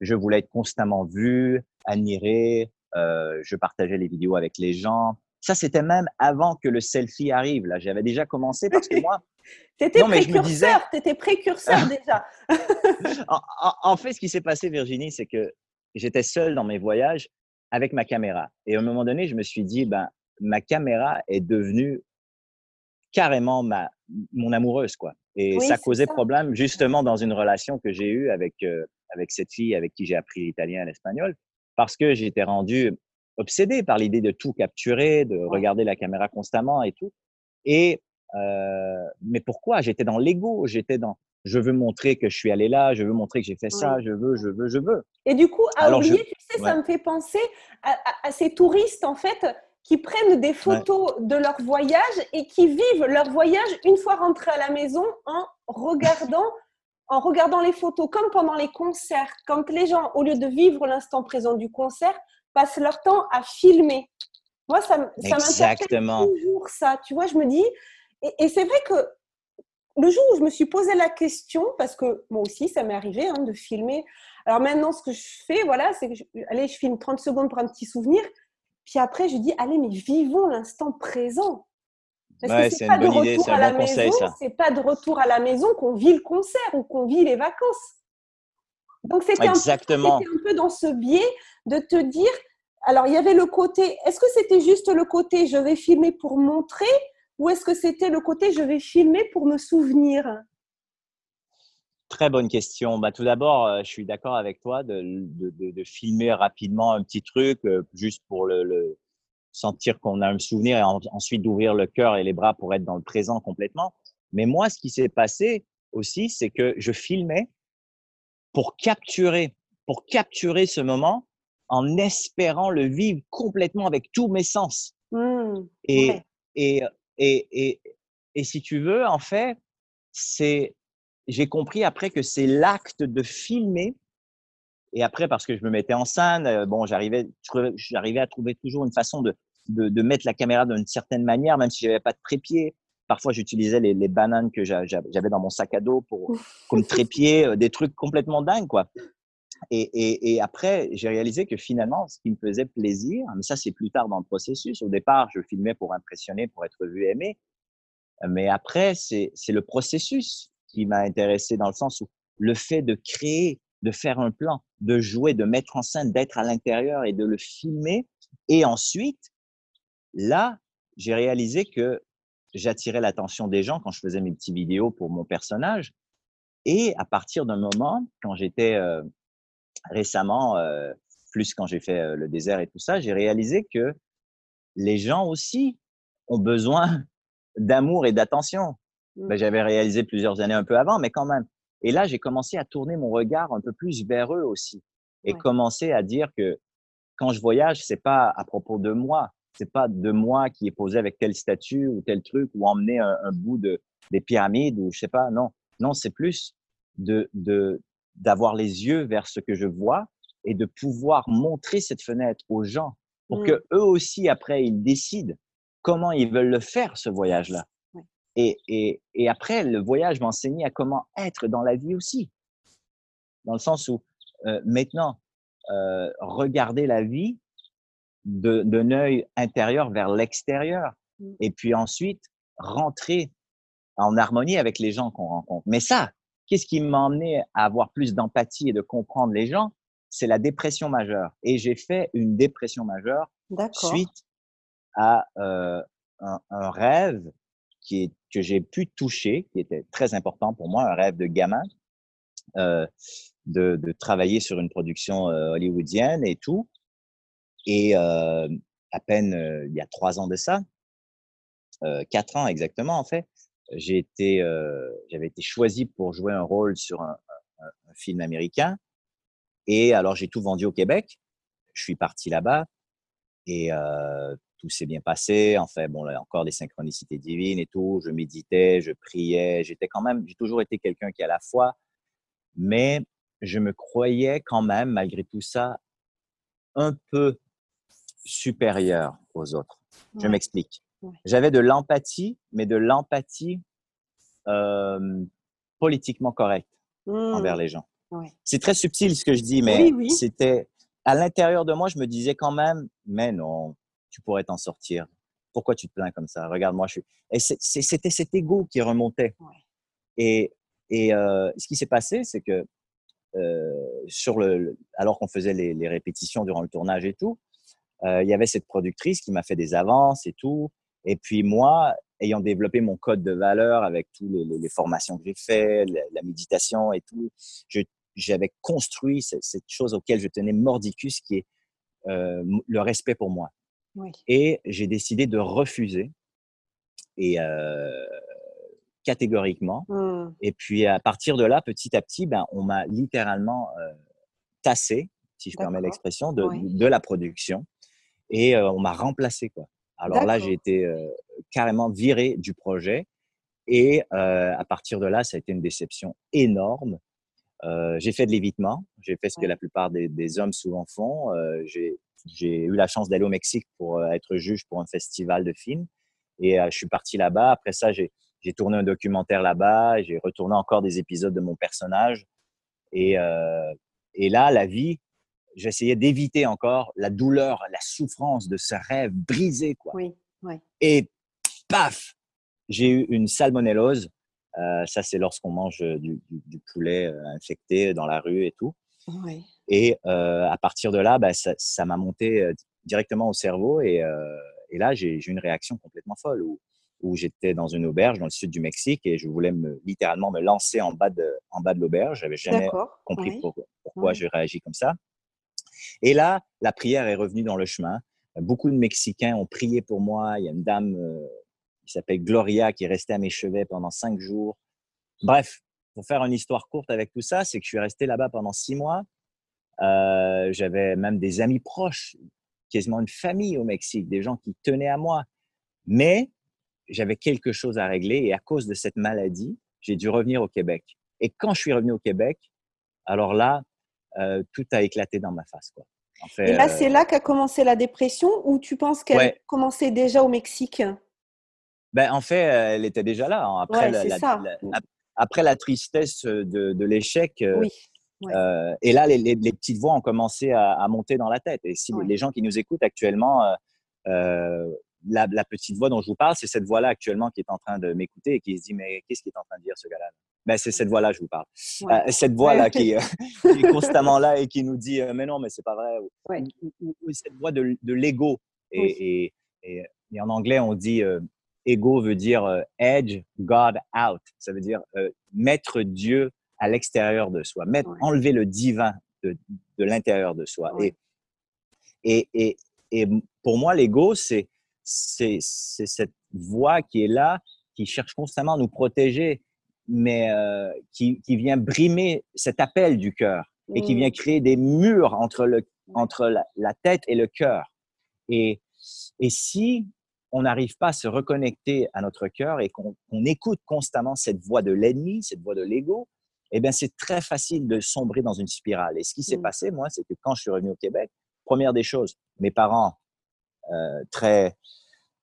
Speaker 2: Je voulais être constamment vu, admiré. je partageais les vidéos avec les gens. Ça, c'était même avant que le selfie arrive. Là, j'avais déjà commencé parce que moi.
Speaker 1: T'étais précurseur, disais... étais précurseur déjà.
Speaker 2: en, en, fait, ce qui s'est passé, Virginie, c'est que j'étais seul dans mes voyages avec ma caméra. Et à un moment donné, je me suis dit, ben, ma caméra est devenue carrément ma, mon amoureuse, quoi. Et ça causait problème justement dans une relation que j'ai eue avec, euh, avec cette fille avec qui j'ai appris l'italien et l'espagnol, parce que j'étais rendu obsédé par l'idée de tout capturer, de regarder la caméra constamment et tout. Et euh, mais pourquoi? J'étais dans l'ego, j'étais dans je veux montrer que je suis allé là, je veux montrer que j'ai fait ça, je veux, je veux, je veux.
Speaker 1: Et du coup, à oublier, tu sais, ça me fait penser à, ces touristes, en fait, qui prennent des photos de leur voyage et qui vivent leur voyage une fois rentrés à la maison en regardant, en regardant les photos, comme pendant les concerts. Quand les gens, au lieu de vivre l'instant présent du concert, passent leur temps à filmer. Moi, ça, ça m'interpelle toujours ça. Tu vois, je me dis, et c'est vrai que le jour où je me suis posé la question, parce que moi aussi, ça m'est arrivé hein, de filmer. Alors maintenant, ce que je fais, voilà, c'est que je, allez, je filme 30 secondes pour un petit souvenir. Puis après, je dis, allez, mais vivons l'instant présent. Parce que c'est pas de retour à la maison, c'est pas de retour à la maison qu'on vit le concert ou qu'on vit les vacances. Donc c'était un, un, peu dans ce biais de te dire, alors il y avait le côté, est-ce que c'était juste le côté je vais filmer pour montrer ou est-ce que c'était le côté je vais filmer pour me souvenir?
Speaker 2: Très bonne question. Bah, tout d'abord, euh, je suis d'accord avec toi de, de, de, filmer rapidement un petit truc euh, juste pour le, le sentir qu'on a un souvenir et ensuite d'ouvrir le cœur et les bras pour être dans le présent complètement. Mais moi, ce qui s'est passé aussi, c'est que je filmais pour capturer, pour capturer ce moment en espérant le vivre complètement avec tous mes sens. Mmh, et, et et, et, et si tu veux, en fait, c'est, j'ai compris après que c'est l'acte de filmer. Et après, parce que je me mettais en scène, euh, bon, j'arrivais, j'arrivais à trouver toujours une façon de, de, de mettre la caméra d'une certaine manière, même si j'avais pas de trépied. Parfois, j'utilisais les, les, bananes que j'avais dans mon sac à dos pour comme trépied, euh, des trucs complètement dingues, quoi. Et, et, et, après, j'ai réalisé que finalement, ce qui me faisait plaisir, mais ça c'est plus tard dans le processus, au départ, je filmais pour impressionner, pour être vu aimé, mais après, c'est le processus qui m'a intéressé dans le sens où le fait de créer, de faire un plan, de jouer, de mettre en scène, d'être à l'intérieur et de le filmer. Et ensuite, là, j'ai réalisé que j'attirais l'attention des gens quand je faisais mes petites vidéos pour mon personnage. Et à partir d'un moment, quand j'étais euh, récemment, euh, plus quand j'ai fait euh, le désert et tout ça, j'ai réalisé que les gens aussi ont besoin d'amour et d'attention. Mmh. Ben, j'avais réalisé plusieurs années un peu avant, mais quand même. Et là, j'ai commencé à tourner mon regard un peu plus vers eux aussi et commencer à dire que quand je voyage, c'est pas à propos de moi, c'est pas de moi qui est posé avec telle statue ou tel truc ou emmener un, bout de des pyramides ou je sais pas. Non, non, c'est plus de, de d'avoir les yeux vers ce que je vois et de pouvoir montrer cette fenêtre aux gens pour que eux aussi, après, ils décident comment ils veulent le faire, ce voyage-là. Et, et, et, après, le voyage m'a enseigné à comment être dans la vie aussi. Dans le sens où euh, maintenant, euh, regarder la vie d'un œil intérieur vers l'extérieur. Mmh. Et puis ensuite, rentrer en harmonie avec les gens qu'on rencontre. Mais ça, qu'est-ce qui m'a emmené à avoir plus d'empathie et de comprendre les gens? C'est la dépression majeure. Et j'ai fait une dépression majeure suite à euh, un, un, rêve qui est, que j'ai pu toucher, qui était très important pour moi, un rêve de gamin, euh, de, de, travailler sur une production euh, hollywoodienne et tout. Et à peine il y a trois ans de ça, quatre ans exactement en fait, j'ai été, euh, j'avais été choisi pour jouer un rôle sur un, un, un film américain. Et alors j'ai tout vendu au Québec. Je suis parti là-bas et euh, tout s'est bien passé. En fait, bon, là, encore des synchronicités divines et tout. Je méditais, je priais. J'étais quand même, j'ai toujours été quelqu'un qui a la foi, mais je me croyais quand même, malgré tout ça, un peu supérieur aux autres. Je m'explique. J'avais de l'empathie, mais de l'empathie euh, politiquement correcte envers mmh. les gens. C'est très subtil ce que je dis, mais c'était à l'intérieur de moi, je me disais quand même, mais non, tu pourrais t'en sortir. Pourquoi tu te plains comme ça? Regarde-moi, je suis. Et c'était cet ego qui remontait. Et, et euh, ce qui s'est passé, c'est que euh, sur le, alors qu'on faisait les, les, répétitions durant le tournage et tout, euh, il y avait cette productrice qui m'a fait des avances et tout. Et puis moi, ayant développé mon code de valeur avec toutes les, les, formations que j'ai fait, la, la, méditation et tout, j'avais construit cette, cette, chose auquel je tenais mordicus, qui est euh, le respect pour moi. Oui. Et j'ai décidé de refuser et euh, catégoriquement. Mmh. Et puis à partir de là, petit à petit, ben, on m'a littéralement euh, tassé, si je permets l'expression, de, oui. de, la production et on m'a remplacé quoi. Alors là, j'ai été euh, carrément viré du projet et euh, à partir de là, ça a été une déception énorme. j'ai fait de l'évitement, j'ai fait ce que la plupart des, des hommes souvent font. j'ai eu la chance d'aller au Mexique pour être juge pour un festival de films et je suis parti là-bas. Après ça, j'ai tourné un documentaire là-bas, j'ai retourné encore des épisodes de mon personnage et, et là, la vie j'essayais d'éviter encore la douleur, la souffrance de ce rêve brisé. Quoi.
Speaker 1: Oui, oui.
Speaker 2: Et paf, j'ai eu une salmonellose. Euh, ça, c'est lorsqu'on mange du, du, du poulet euh, infecté dans la rue et tout.
Speaker 1: Oui.
Speaker 2: Et euh, à partir de là, bah, ça m'a monté euh, directement au cerveau. Et, euh, et là, j'ai eu une réaction complètement folle où, où j'étais dans une auberge dans le sud du Mexique et je voulais me, littéralement me lancer en bas de, en bas de l'auberge. J'avais jamais compris oui. pourquoi, pourquoi oui. je réagis comme ça. Et là, la prière est revenue dans le chemin. Beaucoup de Mexicains ont prié pour moi. Il y a une dame euh, qui s'appelle Gloria qui est restée à mes chevets pendant cinq jours. Bref, pour faire une histoire courte avec tout ça, c'est que je suis resté là-bas pendant six mois. Euh, J'avais même des amis proches, quasiment une famille au Mexique, des gens qui tenaient à moi. Mais j'avais quelque chose à régler et à cause de cette maladie, j'ai dû revenir au Québec. Et quand je suis revenu au Québec, alors là, euh, tout a éclaté dans ma face. Quoi.
Speaker 1: En fait, Et là, euh... c'est là qu'a commencé la dépression ou tu penses qu'elle ouais. commençait déjà au Mexique?
Speaker 2: Ben, En fait, elle était déjà là. Hein. Après,
Speaker 1: ouais,
Speaker 2: la,
Speaker 1: la,
Speaker 2: la, après la tristesse de, de l'échec. Euh, oui. Ouais. Euh, et là, les, les, les, petites voix ont commencé à, à, monter dans la tête. Et si ouais. les gens qui nous écoutent actuellement, euh, euh, la, la, petite voix dont je vous parle, c'est cette voix-là actuellement qui est en train de m'écouter et qui se dit mais qu'est-ce qu'il est en train de dire ce gars-là? Ben, c'est cette voix-là je vous parle. Ouais. Euh, cette voix-là qui, euh, qui, est constamment là et qui nous dit euh, mais non, mais c'est pas vrai.
Speaker 1: Ouais.
Speaker 2: Ou, ou, ou, cette voix de, de l'ego. Et, oui. et, et, et, en anglais, on dit euh, ego veut dire edge God out. Ça veut dire mettre Dieu à l'extérieur de soi, mettre, enlever le divin de, de l'intérieur de soi. Et, et, et, et pour moi, l'ego, c'est c'est cette voix qui est là, qui cherche constamment à nous protéger, mais euh, qui, qui, vient brimer cet appel du cœur mmh. et qui vient créer des murs entre, le, entre la, la tête et le cœur. Et, et si on n'arrive pas à se reconnecter à notre cœur et qu'on qu écoute constamment cette voix de l'ennemi, cette voix de l'ego, eh bien, c'est très facile de sombrer dans une spirale. Et ce qui s'est
Speaker 1: Mmh.
Speaker 2: passé, moi, c'est que quand je suis revenu au Québec, première des choses, mes parents, euh, très,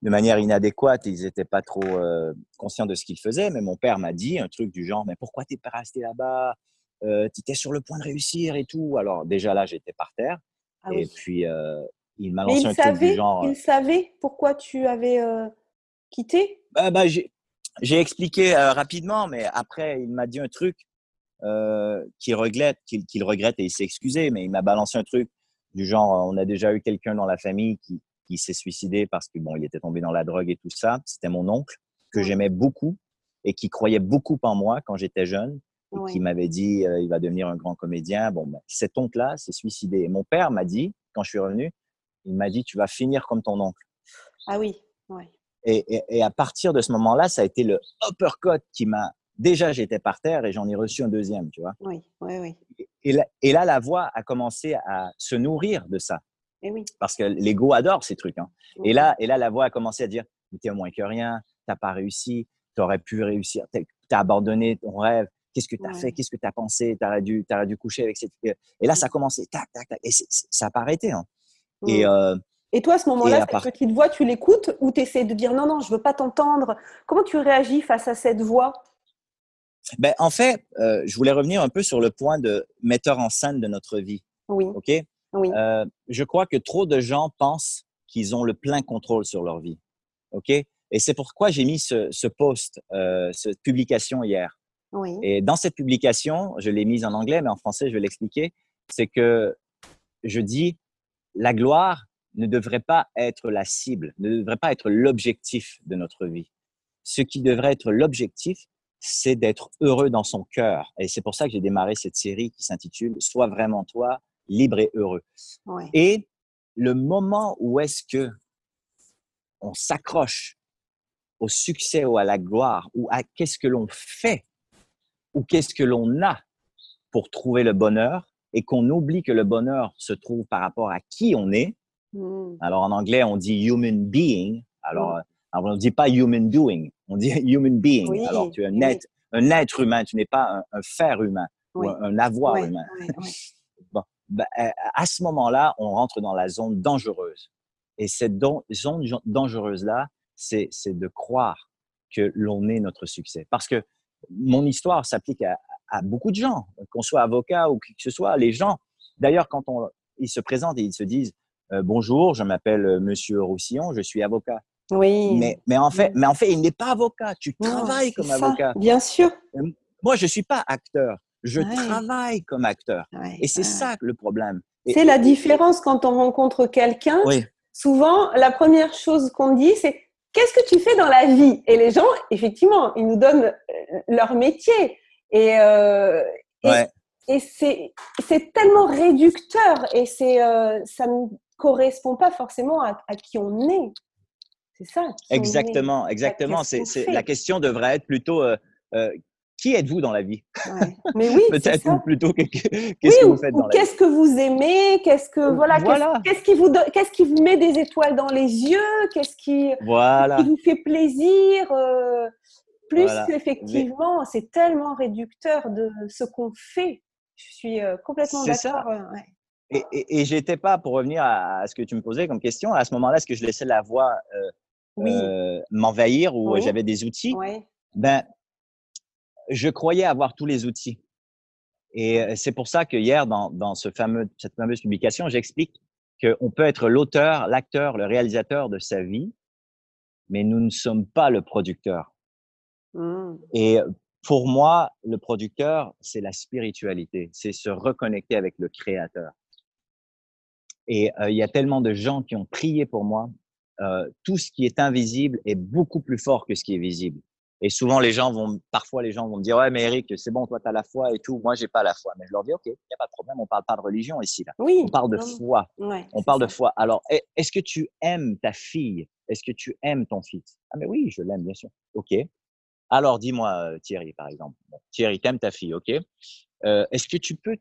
Speaker 2: de manière inadéquate, ils n'étaient pas trop euh, conscients de ce qu'ils faisaient, mais mon père m'a dit un truc du genre, mais pourquoi t'es pas resté là-bas? Euh, Tu étais sur le point de réussir et tout. Alors déjà là, j'étais par terre.
Speaker 1: Ah
Speaker 2: et
Speaker 1: oui.
Speaker 2: puis, euh, il m'a lancé
Speaker 1: il
Speaker 2: un truc du
Speaker 1: savait,
Speaker 2: genre...
Speaker 1: il savait pourquoi tu avais quitté?
Speaker 2: Bah, bah, j'ai expliqué rapidement, mais après, il m'a dit un truc qu'il regrette, qu'il qu'il regrette et il s'est excusé, mais il m'a balancé un truc du genre, on a déjà eu quelqu'un dans la famille qui, qui s'est suicidé parce que bon, il était tombé dans la drogue et tout ça. C'était mon oncle que j'aimais beaucoup et qui croyait beaucoup en moi quand j'étais jeune et qui m'avait dit, euh, il va devenir un grand comédien. Bon, ben, cet oncle-là s'est suicidé. Et mon père m'a dit, quand je suis revenu, il m'a dit, tu vas finir comme ton oncle.
Speaker 1: Ah oui, ouais.
Speaker 2: Et, et- et à partir de ce moment-là, ça a été le uppercut qui m'a. Déjà, j'étais par terre et j'en ai reçu un deuxième, tu vois.
Speaker 1: oui, oui, oui.
Speaker 2: Et là, et là, la voix a commencé à se nourrir de ça.
Speaker 1: Et oui.
Speaker 2: Parce que l'ego adore ces trucs. hein. Et,
Speaker 1: Mhm.
Speaker 2: là, et là, la voix a commencé à dire T'es moins que rien, t'as pas réussi, t'aurais pu réussir, t'as as abandonné ton rêve, qu'est-ce que tu as
Speaker 1: Ouais.
Speaker 2: fait, qu'est-ce que tu as pensé, t'aurais dû, dû coucher avec cette. Et là, ça a commencé, tac, tac, tac, et ça n'a pas arrêté. hein. Et,
Speaker 1: Mhm.
Speaker 2: euh,
Speaker 1: Et toi, à ce moment-là, cette
Speaker 2: part-
Speaker 1: petite voix, tu l'écoutes ou tu essaies de dire non, non, je veux pas t'entendre Comment tu réagis face à cette voix?
Speaker 2: Ben, en fait, euh, je voulais revenir un peu sur le point de metteur en scène de notre vie.
Speaker 1: Oui,
Speaker 2: OK?
Speaker 1: Oui,
Speaker 2: Euh, je crois que trop de gens pensent qu'ils ont le plein contrôle sur leur vie. OK? Et c'est pourquoi j'ai mis ce, ce post, euh, cette publication hier.
Speaker 1: oui.
Speaker 2: Et dans cette publication, je l'ai mise en anglais, mais en français, je vais l'expliquer. C'est que je dis, la gloire ne devrait pas être la cible, ne devrait pas être l'objectif de notre vie. Ce qui devrait être l'objectif, c'est d'être heureux dans son cœur. Et c'est pour ça que j'ai démarré cette série qui s'intitule Sois vraiment toi, libre et heureux. Et le moment où est-ce que on s'accroche au succès ou à la gloire ou à qu'est-ce que l'on fait ou qu'est-ce que l'on a pour trouver le bonheur et qu'on oublie que le bonheur se trouve par rapport à qui on est.
Speaker 1: Mhm.
Speaker 2: Alors en anglais, on dit human being. Alors,
Speaker 1: Mm.
Speaker 2: euh, alors, on ne dit pas human doing, on dit human being.
Speaker 1: Oui,
Speaker 2: Alors tu es un
Speaker 1: oui,
Speaker 2: être, un être humain, tu n'es pas un, un faire humain
Speaker 1: Oui.
Speaker 2: ou un, un avoir humain. euh, à ce moment-là, on rentre dans la zone dangereuse. Et cette don- zone dangereuse-là, c'est de croire que l'on est notre succès. Parce que mon histoire s'applique à, à beaucoup de gens, qu'on soit avocat ou qui que ce soit. Les gens, d'ailleurs, quand on, ils se présentent et ils se disent euh, Bonjour, je m'appelle euh, Monsieur Roussillon, je suis avocat.
Speaker 1: Oui.
Speaker 2: Mais, mais, en fait,
Speaker 1: Mm.
Speaker 2: mais en fait, il n'est pas avocat. Tu
Speaker 1: Non,
Speaker 2: travailles comme
Speaker 1: ça,
Speaker 2: avocat.
Speaker 1: Bien sûr.
Speaker 2: Moi, je ne suis pas acteur. Je
Speaker 1: Ouais.
Speaker 2: travaille comme acteur.
Speaker 1: Ouais,
Speaker 2: Et c'est
Speaker 1: ouais.
Speaker 2: ça le problème.
Speaker 1: C'est la différence quand on rencontre quelqu'un.
Speaker 2: Oui.
Speaker 1: Souvent, la première chose qu'on dit, c'est qu'est-ce que tu fais dans la vie? Et les gens, effectivement, ils nous donnent euh, leur métier. Et, euh, et,
Speaker 2: Ouais.
Speaker 1: et c'est tellement réducteur et c'est euh, ça ne correspond pas forcément à, à qui on est. C'est ça.
Speaker 2: Exactement, exactement. C'est, la question devrait être plutôt euh, euh, qui êtes-vous dans la vie?
Speaker 1: Ouais. Mais oui,
Speaker 2: Peut-être plutôt que- que- qu'est-ce
Speaker 1: Oui,
Speaker 2: que
Speaker 1: ou-
Speaker 2: vous faites dans la vie?
Speaker 1: qu'est-ce que vous aimez? Qu'est-ce que voilà, qu'est-ce-
Speaker 2: Voilà.
Speaker 1: Qu'est-ce qui vous qu'est-ce qui vous met des étoiles dans les yeux? Qu'est-ce qui,
Speaker 2: Voilà.
Speaker 1: qui vous fait plaisir euh, Plus
Speaker 2: Voilà.
Speaker 1: qu'effectivement, c'est tellement réducteur de ce qu'on fait. Je suis euh, complètement d'accord. euh, ouais.
Speaker 2: Et, et, et j'étais pas, pour revenir à, à ce que tu me posais comme question, à ce moment-là, est-ce que je laissais la voix euh,
Speaker 1: Oui,
Speaker 2: euh, m'envahir ou
Speaker 1: Oui.
Speaker 2: j'avais des outils?
Speaker 1: Ouais.
Speaker 2: Ben, je croyais avoir tous les outils. Et c'est pour ça que hier, dans, dans ce fameux, cette fameuse publication, j'explique qu'on peut être l'auteur, l'acteur, le réalisateur de sa vie, mais nous ne sommes pas le producteur.
Speaker 1: Mm.
Speaker 2: Et pour moi, le producteur, c'est la spiritualité, c'est se reconnecter avec le créateur. Et euh, il y a tellement de gens qui ont prié pour moi. Euh, tout ce qui est invisible est beaucoup plus fort que ce qui est visible. Et souvent, les gens vont, parfois, les gens vont me dire, ouais, mais Eric, c'est bon, toi, tu as la foi et tout. Moi, j'ai pas la foi. Mais je leur dis, OK, il n'y a pas de problème. On parle pas de religion ici, là.
Speaker 1: Oui.
Speaker 2: On parle de
Speaker 1: non,
Speaker 2: foi.
Speaker 1: ouais,
Speaker 2: On parle de foi. Alors, est- est-ce que tu aimes ta fille? Est-ce que tu aimes ton fils? Ah, mais oui, je l'aime, bien sûr. OK. Alors, dis-moi, euh, Thierry, par exemple. Bon, Thierry, t'aimes ta fille, OK. Euh, est-ce que tu peux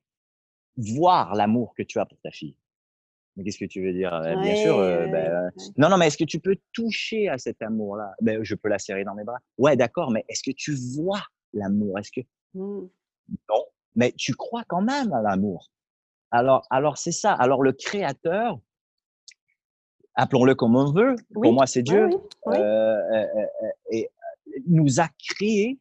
Speaker 2: voir l'amour que tu as pour ta fille? Mais qu'est-ce que tu veux dire? Euh, bien sûr. Euh, ben,
Speaker 1: ouais.
Speaker 2: non, non, mais est-ce que tu peux toucher à cet amour-là? Ben, je peux la serrer dans mes bras. Ouais, d'accord, mais est-ce que tu vois l'amour? Est-ce que
Speaker 1: Mm.
Speaker 2: Non, mais tu crois quand même à l'amour. Alors, alors c'est ça. Alors le Créateur, appelons-le comme on veut. Pour moi, c'est Dieu. Euh, euh, euh, et nous a créés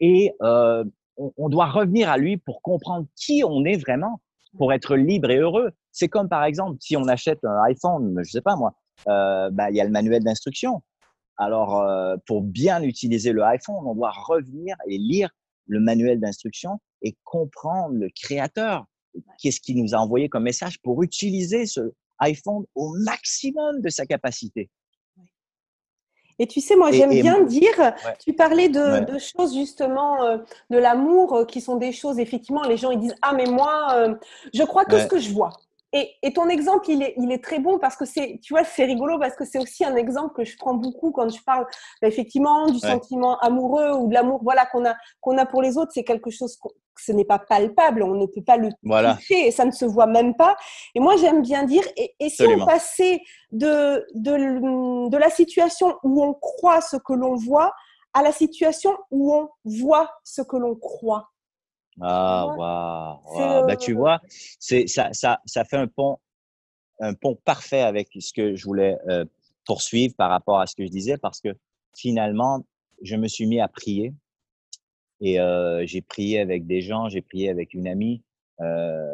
Speaker 2: et on, doit revenir à lui pour comprendre qui on est vraiment, pour être libre et heureux. C'est comme par exemple si on achète un iPhone, je sais pas moi, bah, il y a le manuel d'instruction. Alors pour bien utiliser le iPhone, on doit revenir et lire le manuel d'instruction et comprendre le créateur. Qu'est-ce qu'il nous a envoyé comme message pour utiliser ce, iPhone au maximum de sa capacité.
Speaker 1: Et tu sais, moi, j'aime bien dire, tu parlais de, choses justement, euh, de l'amour, euh, qui sont des choses, effectivement, les gens, ils disent, ah, mais moi, euh, je crois que ce que je vois. Et, et, ton exemple, il est, il est très bon parce que c'est, tu vois, c'est rigolo parce que c'est aussi un exemple que je prends beaucoup quand je parle bah, effectivement du sentiment amoureux ou de l'amour, voilà, qu'on a, qu'on a pour les autres. C'est quelque chose que ce n'est pas palpable, on ne peut pas le toucher et ça ne se voit même pas. Et moi, j'aime bien dire, et, et si on passait de, de, de la situation où on croit ce que l'on voit à la situation où on voit ce que l'on croit?
Speaker 2: Ah, waouh. Bah, tu vois, c'est ça, ça, ça fait un pont, un pont parfait avec ce que je voulais euh, poursuivre par rapport à ce que je disais, parce que finalement, je me suis mis à prier et euh, j'ai prié avec des gens, j'ai prié avec une amie. Euh,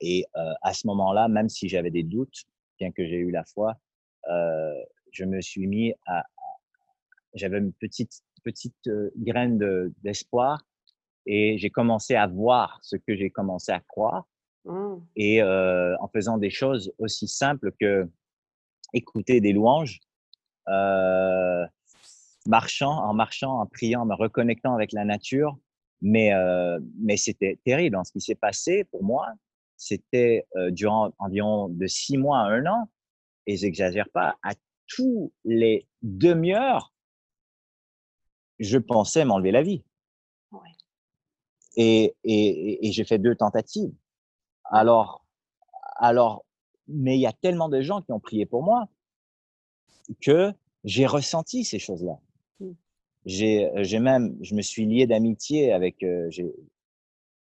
Speaker 2: et euh, à ce moment-là, même si j'avais des doutes, bien que j'ai eu la foi, euh, je me suis mis à, j'avais une petite petite euh, graine d'espoir et j'ai commencé à voir ce que j'ai commencé à croire. Mmh. Et euh, en faisant des choses aussi simples que écouter des louanges, euh, marchant, en marchant, en priant, en me reconnectant avec la nature. Mais, euh, mais c'était terrible. En ce qui s'est passé pour moi, c'était euh, durant environ de six mois à un an, et j'exagère pas, à tous les demi-heures, je pensais m'enlever la vie. Et, et, et j'ai fait deux tentatives. Alors, alors, mais il y a tellement de gens qui ont prié pour moi que j'ai ressenti ces choses-là. Mmh. J'ai, j'ai même, je me suis lié d'amitié avec, euh,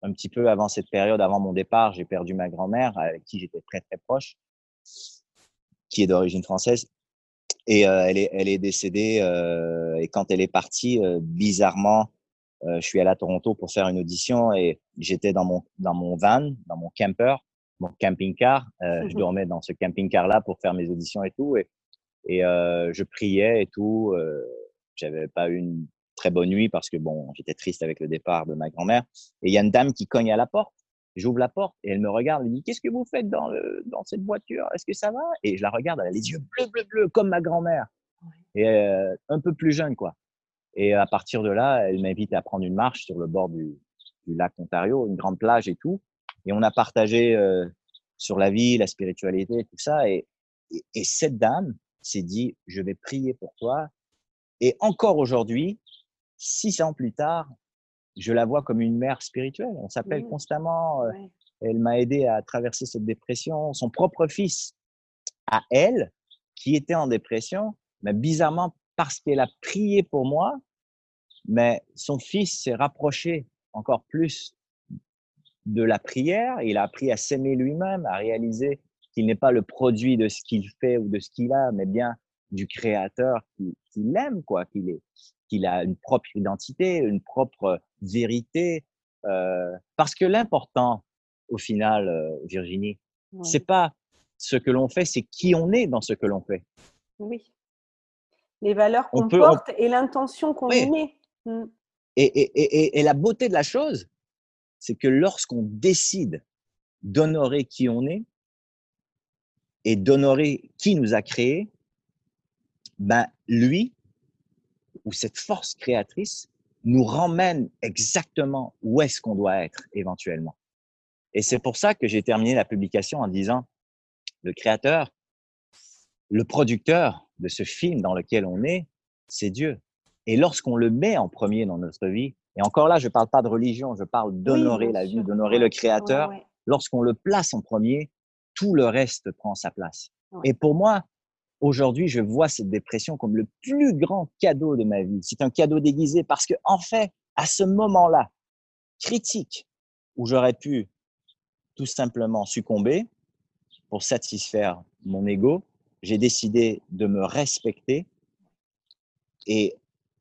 Speaker 2: un petit peu avant cette période, avant mon départ, j'ai perdu ma grand-mère avec qui j'étais très très proche, qui est d'origine française. Et euh, elle, est, elle est décédée. Euh, et quand elle est partie, euh, bizarrement, je suis allé à Toronto pour faire une audition et j'étais dans mon, dans mon van, dans mon camper, mon camping-car. Euh, je dormais dans ce camping-car-là pour faire mes auditions et tout. Et, et euh, je priais et tout. Euh, J'avais pas eu une très bonne nuit parce que bon, j'étais triste avec le départ de ma grand-mère. Et il y a une dame qui cogne à la porte. J'ouvre la porte et elle me regarde. Elle me dit Qu'est-ce que vous faites dans, le, dans cette voiture? Est-ce que ça va? Et je la regarde. Elle a les yeux bleus, bleus, bleus, comme ma grand-mère. Et euh, un peu plus jeune, quoi. Et à partir de là, elle m'invite à prendre une marche sur le bord du, du, lac Ontario, une grande plage et tout. Et on a partagé euh, sur la vie, la spiritualité, tout ça. Et, et, et cette dame s'est dit, je vais prier pour toi. Et encore aujourd'hui, six ans plus tard, je la vois comme une mère spirituelle. On s'appelle mmh. constamment. Euh, elle m'a aidé à traverser cette dépression. Son propre fils, à elle, qui était en dépression, mais bizarrement, parce qu'elle a prié pour moi, mais son fils s'est rapproché encore plus de la prière. Il a appris à s'aimer lui-même, à réaliser qu'il n'est pas le produit de ce qu'il fait ou de ce qu'il a, mais bien du créateur qu'il aime, quoi, qu'il est, qu'il a une propre identité, une propre vérité. Euh, parce que l'important, au final, euh, Virginie, c'est pas ce que l'on fait, c'est qui on est dans ce que l'on fait.
Speaker 1: Oui les valeurs qu'on porte et l'intention qu'on met.
Speaker 2: Mmh. Et, et, et, et, la beauté de la chose, c'est que lorsqu'on décide d'honorer qui on est et d'honorer qui nous a créés, ben lui ou cette force créatrice nous ramène exactement où est-ce qu'on doit être éventuellement. Et c'est pour ça que j'ai terminé la publication en disant, le créateur, le producteur, de ce film dans lequel on est, c'est Dieu. Et lorsqu'on le met en premier dans notre vie, et encore là, je ne parle pas de religion, je parle d'honorer la vie, d'honorer le Créateur. Lorsqu'on le place en premier, tout le reste prend sa place. Et pour moi, aujourd'hui, je vois cette dépression comme le plus grand cadeau de ma vie. C'est un cadeau déguisé parce que, en fait, à ce moment-là, critiques où j'aurais pu tout simplement succomber pour satisfaire mon ego, j'ai décidé de me respecter et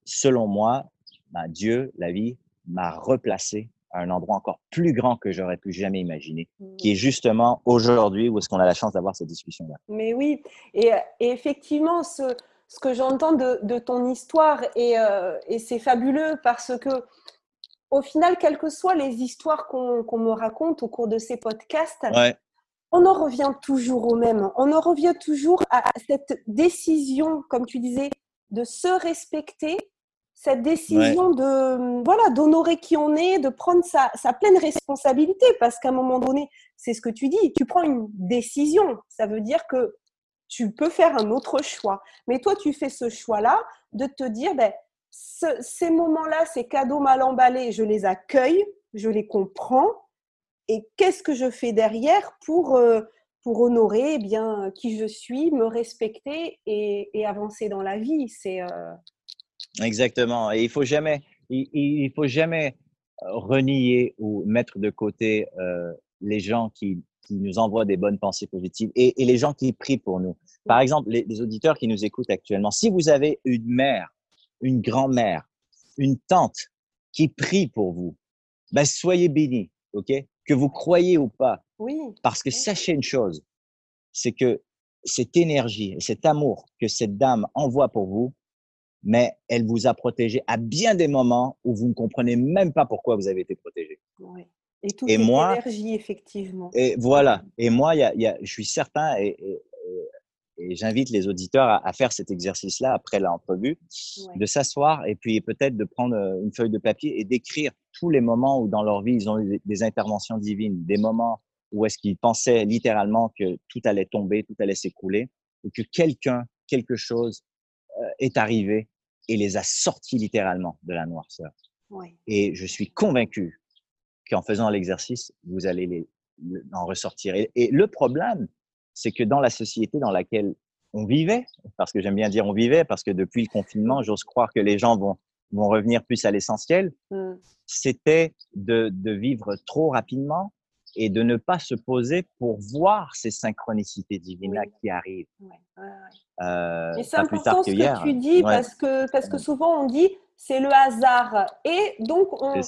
Speaker 2: selon moi, bah, Dieu, la vie, m'a replacé à un endroit encore plus grand que j'aurais pu jamais imaginer, qui est mmh. justement aujourd'hui où est-ce qu'on a la chance d'avoir cette discussion-là.
Speaker 1: Mais oui, et, effectivement, ce, ce que j'entends de, ton histoire, et, euh, et c'est fabuleux parce que au final, quelles que soient les histoires qu'on me raconte au cours de ces podcasts, on en revient toujours au même. On en revient toujours à cette décision, comme tu disais, de se respecter, cette décision de voilà d'honorer qui on est, de prendre sa, sa pleine responsabilité, parce qu'à un moment donné, c'est ce que tu dis, tu prends une décision. Ça veut dire que tu peux faire un autre choix. Mais toi, tu fais ce choix-là de te dire, ben, ces moments-là, ces cadeaux mal emballés, je les accueille, je les comprends. Et qu'est-ce que je fais derrière pour, euh, pour honorer eh bien, qui je suis, me respecter et, avancer dans la vie? C'est euh,
Speaker 2: Exactement. Et il faut jamais, il, faut jamais euh, renier ou mettre de côté les gens qui, nous envoient des bonnes pensées positives et, les gens qui prient pour nous. Par exemple, les auditeurs qui nous écoutent actuellement, si vous avez une mère une grand-mère, une tante qui prie pour vous, ben, soyez bénis, OK? Que vous croyez ou pas.
Speaker 1: Oui.
Speaker 2: Parce que sachez une chose, c'est que cette énergie et cet amour que cette dame envoie pour vous, mais elle vous a protégé à bien des moments où vous ne comprenez même pas pourquoi vous avez été protégé.
Speaker 1: Oui. Et toute et moi, énergie, effectivement.
Speaker 2: Et voilà. Et moi, y y a, je suis certain, et, et j'invite les auditeurs à, faire cet exercice-là après l'entrevue, de s'asseoir et puis peut-être de prendre euh, une feuille de papier et d'écrire tous les moments où dans leur vie ils ont eu des, interventions divines, des moments où est-ce qu'ils pensaient littéralement que tout allait tomber, tout allait s'écrouler, ou que quelqu'un, quelque chose euh, est arrivé et les a sortis littéralement de la noirceur. Et je suis convaincu qu'en faisant l'exercice, vous allez les, en ressortir. et le problème, c'est que dans la société dans laquelle on vivait, parce que j'aime bien dire on vivait, parce que depuis le confinement, j'ose croire que les gens vont, vont revenir plus à l'essentiel, mmh. c'était de, de, vivre trop rapidement et de ne pas se poser pour voir ces synchronicités divines-là qui arrivent. Ouais,
Speaker 1: ouais, euh, c'est important ce que tu dis, parce, que, parce que souvent on dit c'est le hasard. Et donc, on,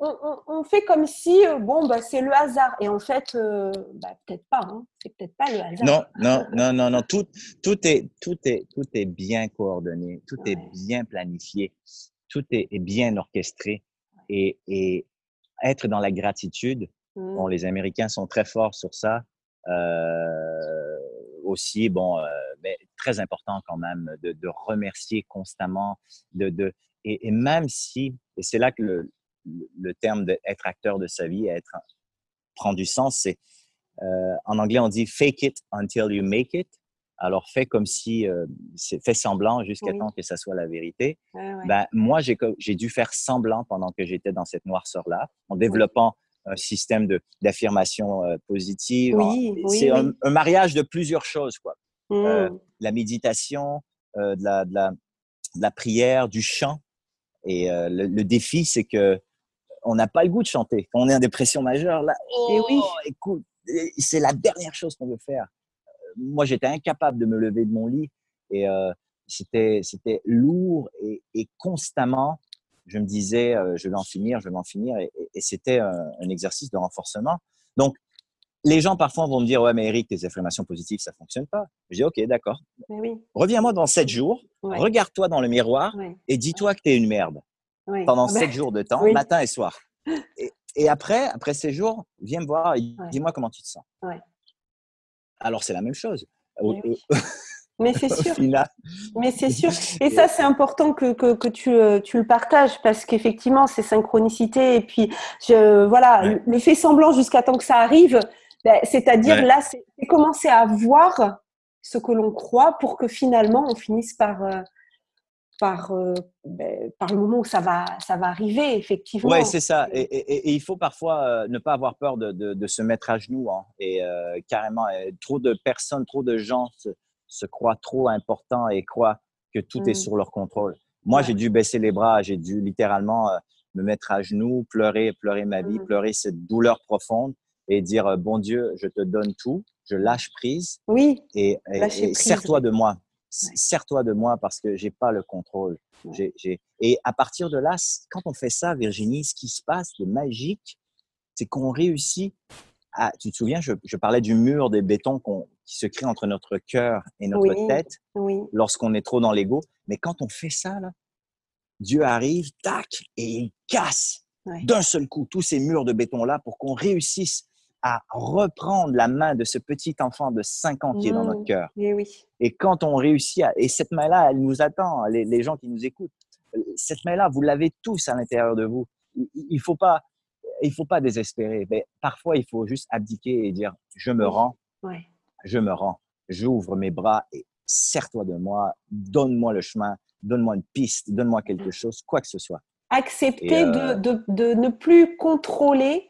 Speaker 1: ça on, fait comme si, euh, bon, bah, c'est le hasard. Et en fait, euh, bah, peut-être pas. Hein. C'est peut-être pas le hasard.
Speaker 2: Non, non, non, non, non. Tout, tout, est, tout, est, tout est bien coordonné. Tout est bien planifié. Tout est, bien orchestré. Et, et, être dans la gratitude, bon, mmh. les Américains sont très forts sur ça. Euh, aussi, bon, mais très important quand même de, de remercier constamment, de, de et, et, même si, et c'est là que le, le terme d'être acteur de sa vie, être, prend du sens. C'est euh, en anglais on dit fake it until you make it. Alors fais comme si euh, fais semblant jusqu'à temps que ça soit la vérité. Ben moi j'ai dû faire semblant pendant que j'étais dans cette noirceur là, en développant un système d'affirmation euh, positive. c'est un, mariage de plusieurs choses quoi. Euh, mmh. la méditation, de la, de, la, de, la, prière, du chant. Et le, le, défi, c'est que on n'a pas le goût de chanter. Quand on est en dépression majeure, là, oh, oui. écoute, c'est la dernière chose qu'on veut faire. Euh, moi, j'étais incapable de me lever de mon lit et euh, c'était c'était lourd et, constamment, je me disais, euh, je vais en finir, je vais en finir, et, c'était un, exercice de renforcement. Donc, les gens parfois vont me dire, ouais, mais Eric, tes affirmations positives, ça fonctionne pas. Je dis, ok, d'accord. Reviens-moi dans sept jours, regarde-toi dans le miroir et dis-toi que tu es une merde pendant sept jours de temps, matin et soir. Et, après, après ces jours, viens me voir et dis-moi comment tu te sens. Alors, c'est la même chose.
Speaker 1: Mais c'est sûr. Mais c'est sûr. Et ça, c'est important que, que, que tu, euh, tu, le partages parce qu'effectivement, c'est synchronicité. Et puis, je, voilà, le fait semblant jusqu'à temps que ça arrive, ben, c'est-à-dire là, c'est commencer à voir ce que l'on croit pour que finalement, on finisse par, euh, par, euh, ben, par le moment où ça va, ça va arriver, effectivement.
Speaker 2: Oui, c'est ça. Et, et, il faut parfois euh, ne pas avoir peur de, de, se mettre à genoux. Hein. Et euh, carrément, trop de personnes, trop de gens se, se, croient trop importants et croient que tout est mmh. sur leur contrôle. Moi, j'ai dû baisser les bras, j'ai dû littéralement me mettre à genoux, pleurer, pleurer ma vie, mmh pleurer cette douleur profonde et dire bon Dieu, je te donne tout, je lâche prise.
Speaker 1: Oui.
Speaker 2: Et, et, sers-toi de moi. Sers-toi de moi parce que j'ai pas le contrôle. Et à partir de là, quand on fait ça, Virginie, ce qui se passe de magique, c'est qu'on réussit à. Tu te souviens, je, parlais du mur des bétons qui se crée entre notre cœur et notre tête lorsqu'on est trop dans l'ego. Mais quand on fait ça, là, Dieu arrive, tac, et il casse d'un seul coup tous ces murs de béton-là pour qu'on réussisse à reprendre la main de ce petit enfant de 5 ans qui est dans notre mmh. cœur.
Speaker 1: Et, oui.
Speaker 2: et quand on réussit, à, et cette main-là, elle nous attend, les, gens qui nous écoutent, cette main-là, vous l'avez tous à l'intérieur de vous. Il ne faut pas, il faut pas désespérer. Mais parfois, il faut juste abdiquer et dire, je me rends, je me rends, j'ouvre mes bras et serre-toi de moi, donne-moi le chemin, donne-moi une piste, donne-moi quelque chose, quoi que ce soit.
Speaker 1: Accepter euh, de, de, ne plus contrôler,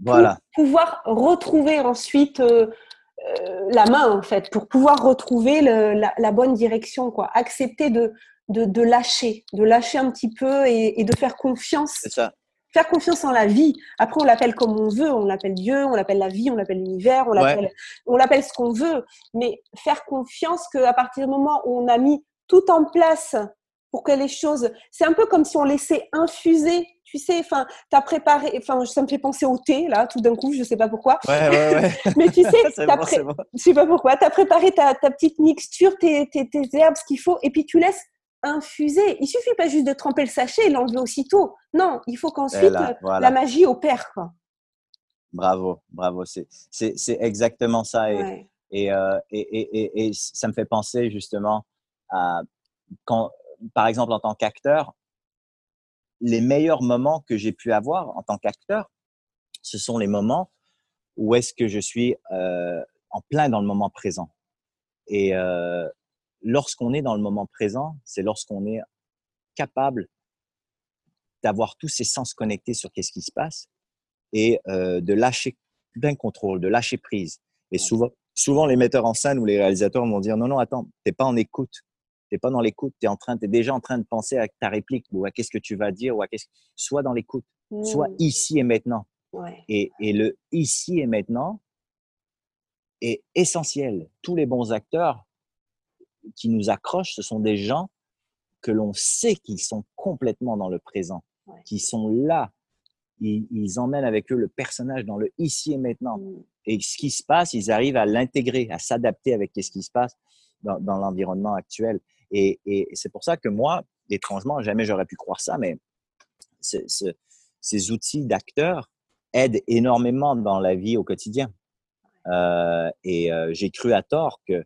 Speaker 1: voilà. pour pouvoir retrouver ensuite euh, euh, la main, en fait, pour pouvoir retrouver la, bonne direction. Quoi. Accepter de, de, lâcher, de lâcher un petit peu et, de faire confiance.
Speaker 2: Ça.
Speaker 1: Faire confiance en la vie. Après, on l'appelle comme on veut, on l'appelle Dieu, on l'appelle la vie, on l'appelle l'univers, on l'appelle ce qu'on veut. Mais faire confiance qu'à partir du moment où on a mis tout en place pour que les choses. C'est un peu comme si on laissait infuser, tu sais, enfin, tu as préparé, enfin, ça me fait penser au thé, là, tout d'un coup, je sais pas pourquoi.
Speaker 2: Ouais, ouais, ouais.
Speaker 1: Mais tu sais, je sais pas pourquoi, tu as préparé ta, ta, petite mixture, tes, tes, tes herbes, ce qu'il faut, et puis tu laisses infuser. Il suffit pas juste de tremper le sachet et l'enlever aussitôt. Non, il faut qu'ensuite la magie opère. Quoi.
Speaker 2: Bravo, bravo. C'est exactement ça. Et, et, euh, et, et, ça me fait penser justement à quand, par exemple, en tant qu'acteur, les meilleurs moments que j'ai pu avoir en tant qu'acteur, ce sont les moments où est-ce que je suis euh, en plein dans le moment présent. Et euh, lorsqu'on est dans le moment présent, c'est lorsqu'on est capable d'avoir tous ses sens connectés sur qu'est-ce qui se passe et euh, de lâcher d'un contrôle, de lâcher prise. Et souvent, souvent, les metteurs en scène ou les réalisateurs vont dire non, non, attends, t'es pas en écoute n'es pas dans l'écoute, tu es, en train, es déjà en train de penser à ta réplique ou à qu'est-ce que tu vas dire ou à qu'est-ce Sois dans l'écoute, soit mmh. ici et maintenant. Et, et, le ici et maintenant est essentiel. Tous les bons acteurs qui nous accrochent, ce sont des gens que l'on sait qu'ils sont complètement dans le présent, qui sont là. Ils, emmènent avec eux le personnage dans le ici et maintenant. Mmh. Et ce qui se passe, ils arrivent à l'intégrer, à s'adapter avec ce qui se passe dans, dans l'environnement actuel. Et, c'est pour ça que moi, étrangement, jamais j'aurais pu croire ça, mais ces outils d'acteurs aident énormément dans la vie au quotidien. Euh, et euh, j'ai cru à tort que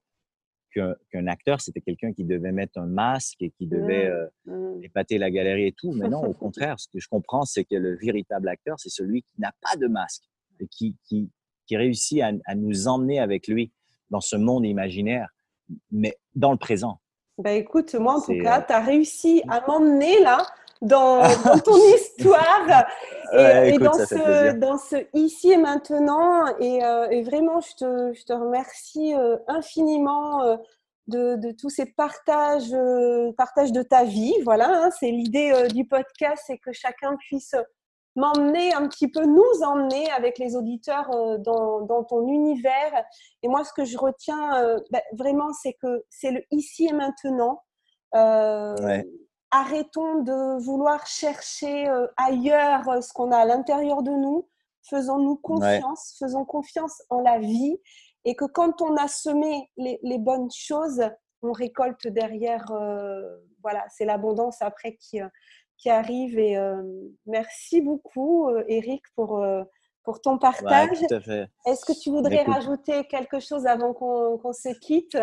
Speaker 2: qu'un acteur, c'était quelqu'un qui devait mettre un masque et qui devait mmh, euh, mmh. épater la galerie et tout. Mais non, au contraire, ce que je comprends, c'est que le véritable acteur, c'est celui qui n'a pas de masque et qui, qui, qui réussit à, à, nous emmener avec lui dans ce monde imaginaire, mais dans le présent.
Speaker 1: Bah écoute, moi en tout cas, euh, tu as réussi à m'emmener là dans, ton histoire et, dans, ce, dans, ce, ici et maintenant. Et, euh, vraiment, je te, je te remercie euh, infiniment de, de, tous ces partages, partages de ta vie. Voilà, hein, c'est l'idée du podcast, c'est que chacun puisse m'emmener un petit peu, nous emmener avec les auditeurs euh, dans, dans, ton univers. Et moi, ce que je retiens euh, ben, vraiment, c'est que c'est le ici et maintenant. Euh, arrêtons de vouloir chercher ailleurs ce qu'on a à l'intérieur de nous. Faisons-nous confiance, faisons confiance en la vie. Et que quand on a semé les, les bonnes choses, on récolte derrière. voilà, c'est l'abondance après qui, qui arrive. Et euh, merci beaucoup, Eric, pour, pour ton partage. Est-ce que tu voudrais rajouter quelque chose avant qu'on se quitte?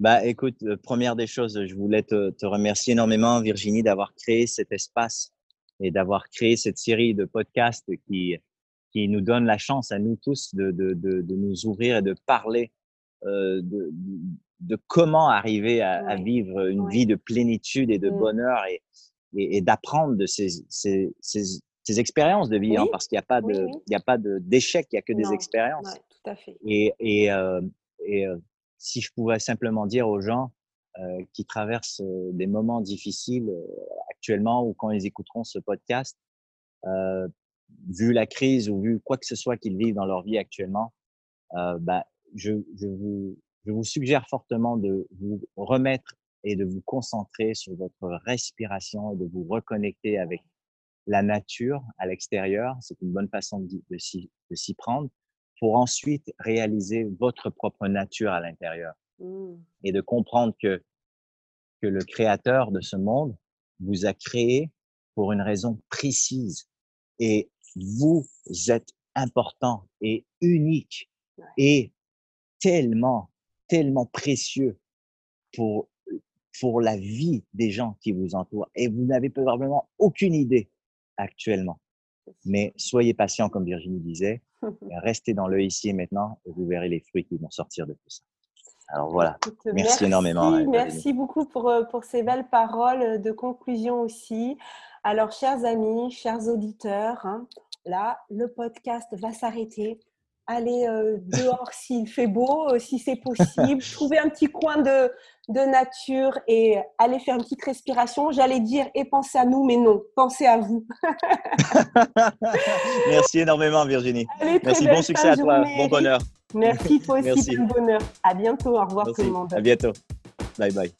Speaker 2: Bah, écoute, première des choses, je voulais te, te remercier énormément, Virginie, d'avoir créé cet espace et d'avoir créé cette série de podcasts qui, qui nous donne la chance à nous tous de, de, de, de nous ouvrir et de parler euh, de, de comment arriver à, à vivre une vie de plénitude et de mmh. bonheur et, et, d'apprendre de ces, ces, ces, expériences de vie, hein, parce qu'il n'y a pas de, il y a pas d'échec, il n'y a que des expériences.
Speaker 1: tout à fait.
Speaker 2: Et, et, euh, et euh, si je pouvais simplement dire aux gens euh, qui traversent des moments difficiles actuellement ou quand ils écouteront ce podcast, vu la crise ou vu quoi que ce soit qu'ils vivent dans leur vie actuellement, bah, je, je, vous, je vous suggère fortement de vous remettre et de vous concentrer sur votre respiration et de vous reconnecter avec la nature à l'extérieur. C'est une bonne façon de, de s'y prendre pour ensuite réaliser votre propre nature à l'intérieur mmh. et de comprendre que, que le créateur de ce monde vous a créé pour une raison précise et vous êtes important et unique et tellement, tellement précieux pour, pour la vie des gens qui vous entourent et vous n'avez probablement aucune idée actuellement. Mais soyez patient, comme Virginie disait, restez dans le ici et maintenant et vous verrez les fruits qui vont sortir de tout ça. Alors voilà, merci, énormément.
Speaker 1: Merci beaucoup pour, euh, pour ces belles paroles de conclusion aussi. Alors, chers amis, chers auditeurs, hein, là, le podcast va s'arrêter aller euh, dehors s'il fait beau, euh, si c'est possible, trouver un petit coin de, de, nature et aller faire une petite respiration. J'allais dire et penser à nous, mais non, pensez à vous.
Speaker 2: Merci énormément, Virginie. Merci, bon succès à toi, bon bonheur.
Speaker 1: Merci, toi aussi, bon bonheur. À bientôt, au revoir tout le monde.
Speaker 2: À bientôt. Bye bye.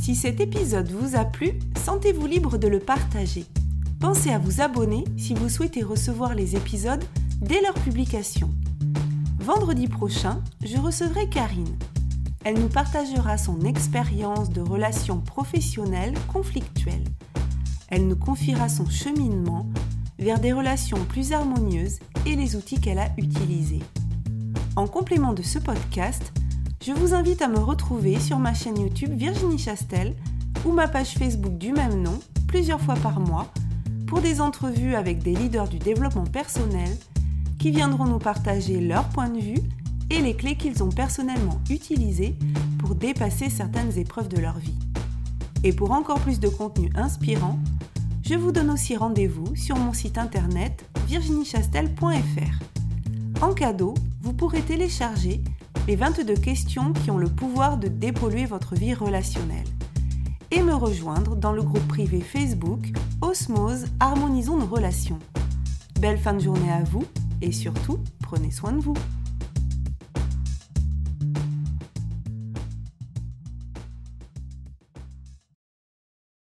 Speaker 1: Si cet épisode vous a plu, sentez-vous libre de le partager. Pensez à vous abonner si vous souhaitez recevoir les épisodes dès leur publication. Vendredi prochain, je recevrai Karine. Elle nous partagera son expérience de relations professionnelles conflictuelles. Elle nous confiera son cheminement vers des relations plus harmonieuses et les outils qu'elle a utilisés. En complément de ce podcast, je vous invite à me retrouver sur ma chaîne YouTube Virginie Chastel ou ma page Facebook du même nom plusieurs fois par mois pour des entrevues avec des leaders du développement personnel qui viendront nous partager leur point de vue et les clés qu'ils ont personnellement utilisées pour dépasser certaines épreuves de leur vie. Et pour encore plus de contenu inspirant, je vous donne aussi rendez-vous sur mon site internet virginiechastel.fr. En cadeau, vous pourrez télécharger les 22 questions qui ont le pouvoir de dépolluer votre vie relationnelle et me rejoindre dans le groupe privé Facebook Osmose Harmonisons nos relations. Belle fin de journée à vous et surtout, prenez soin de vous.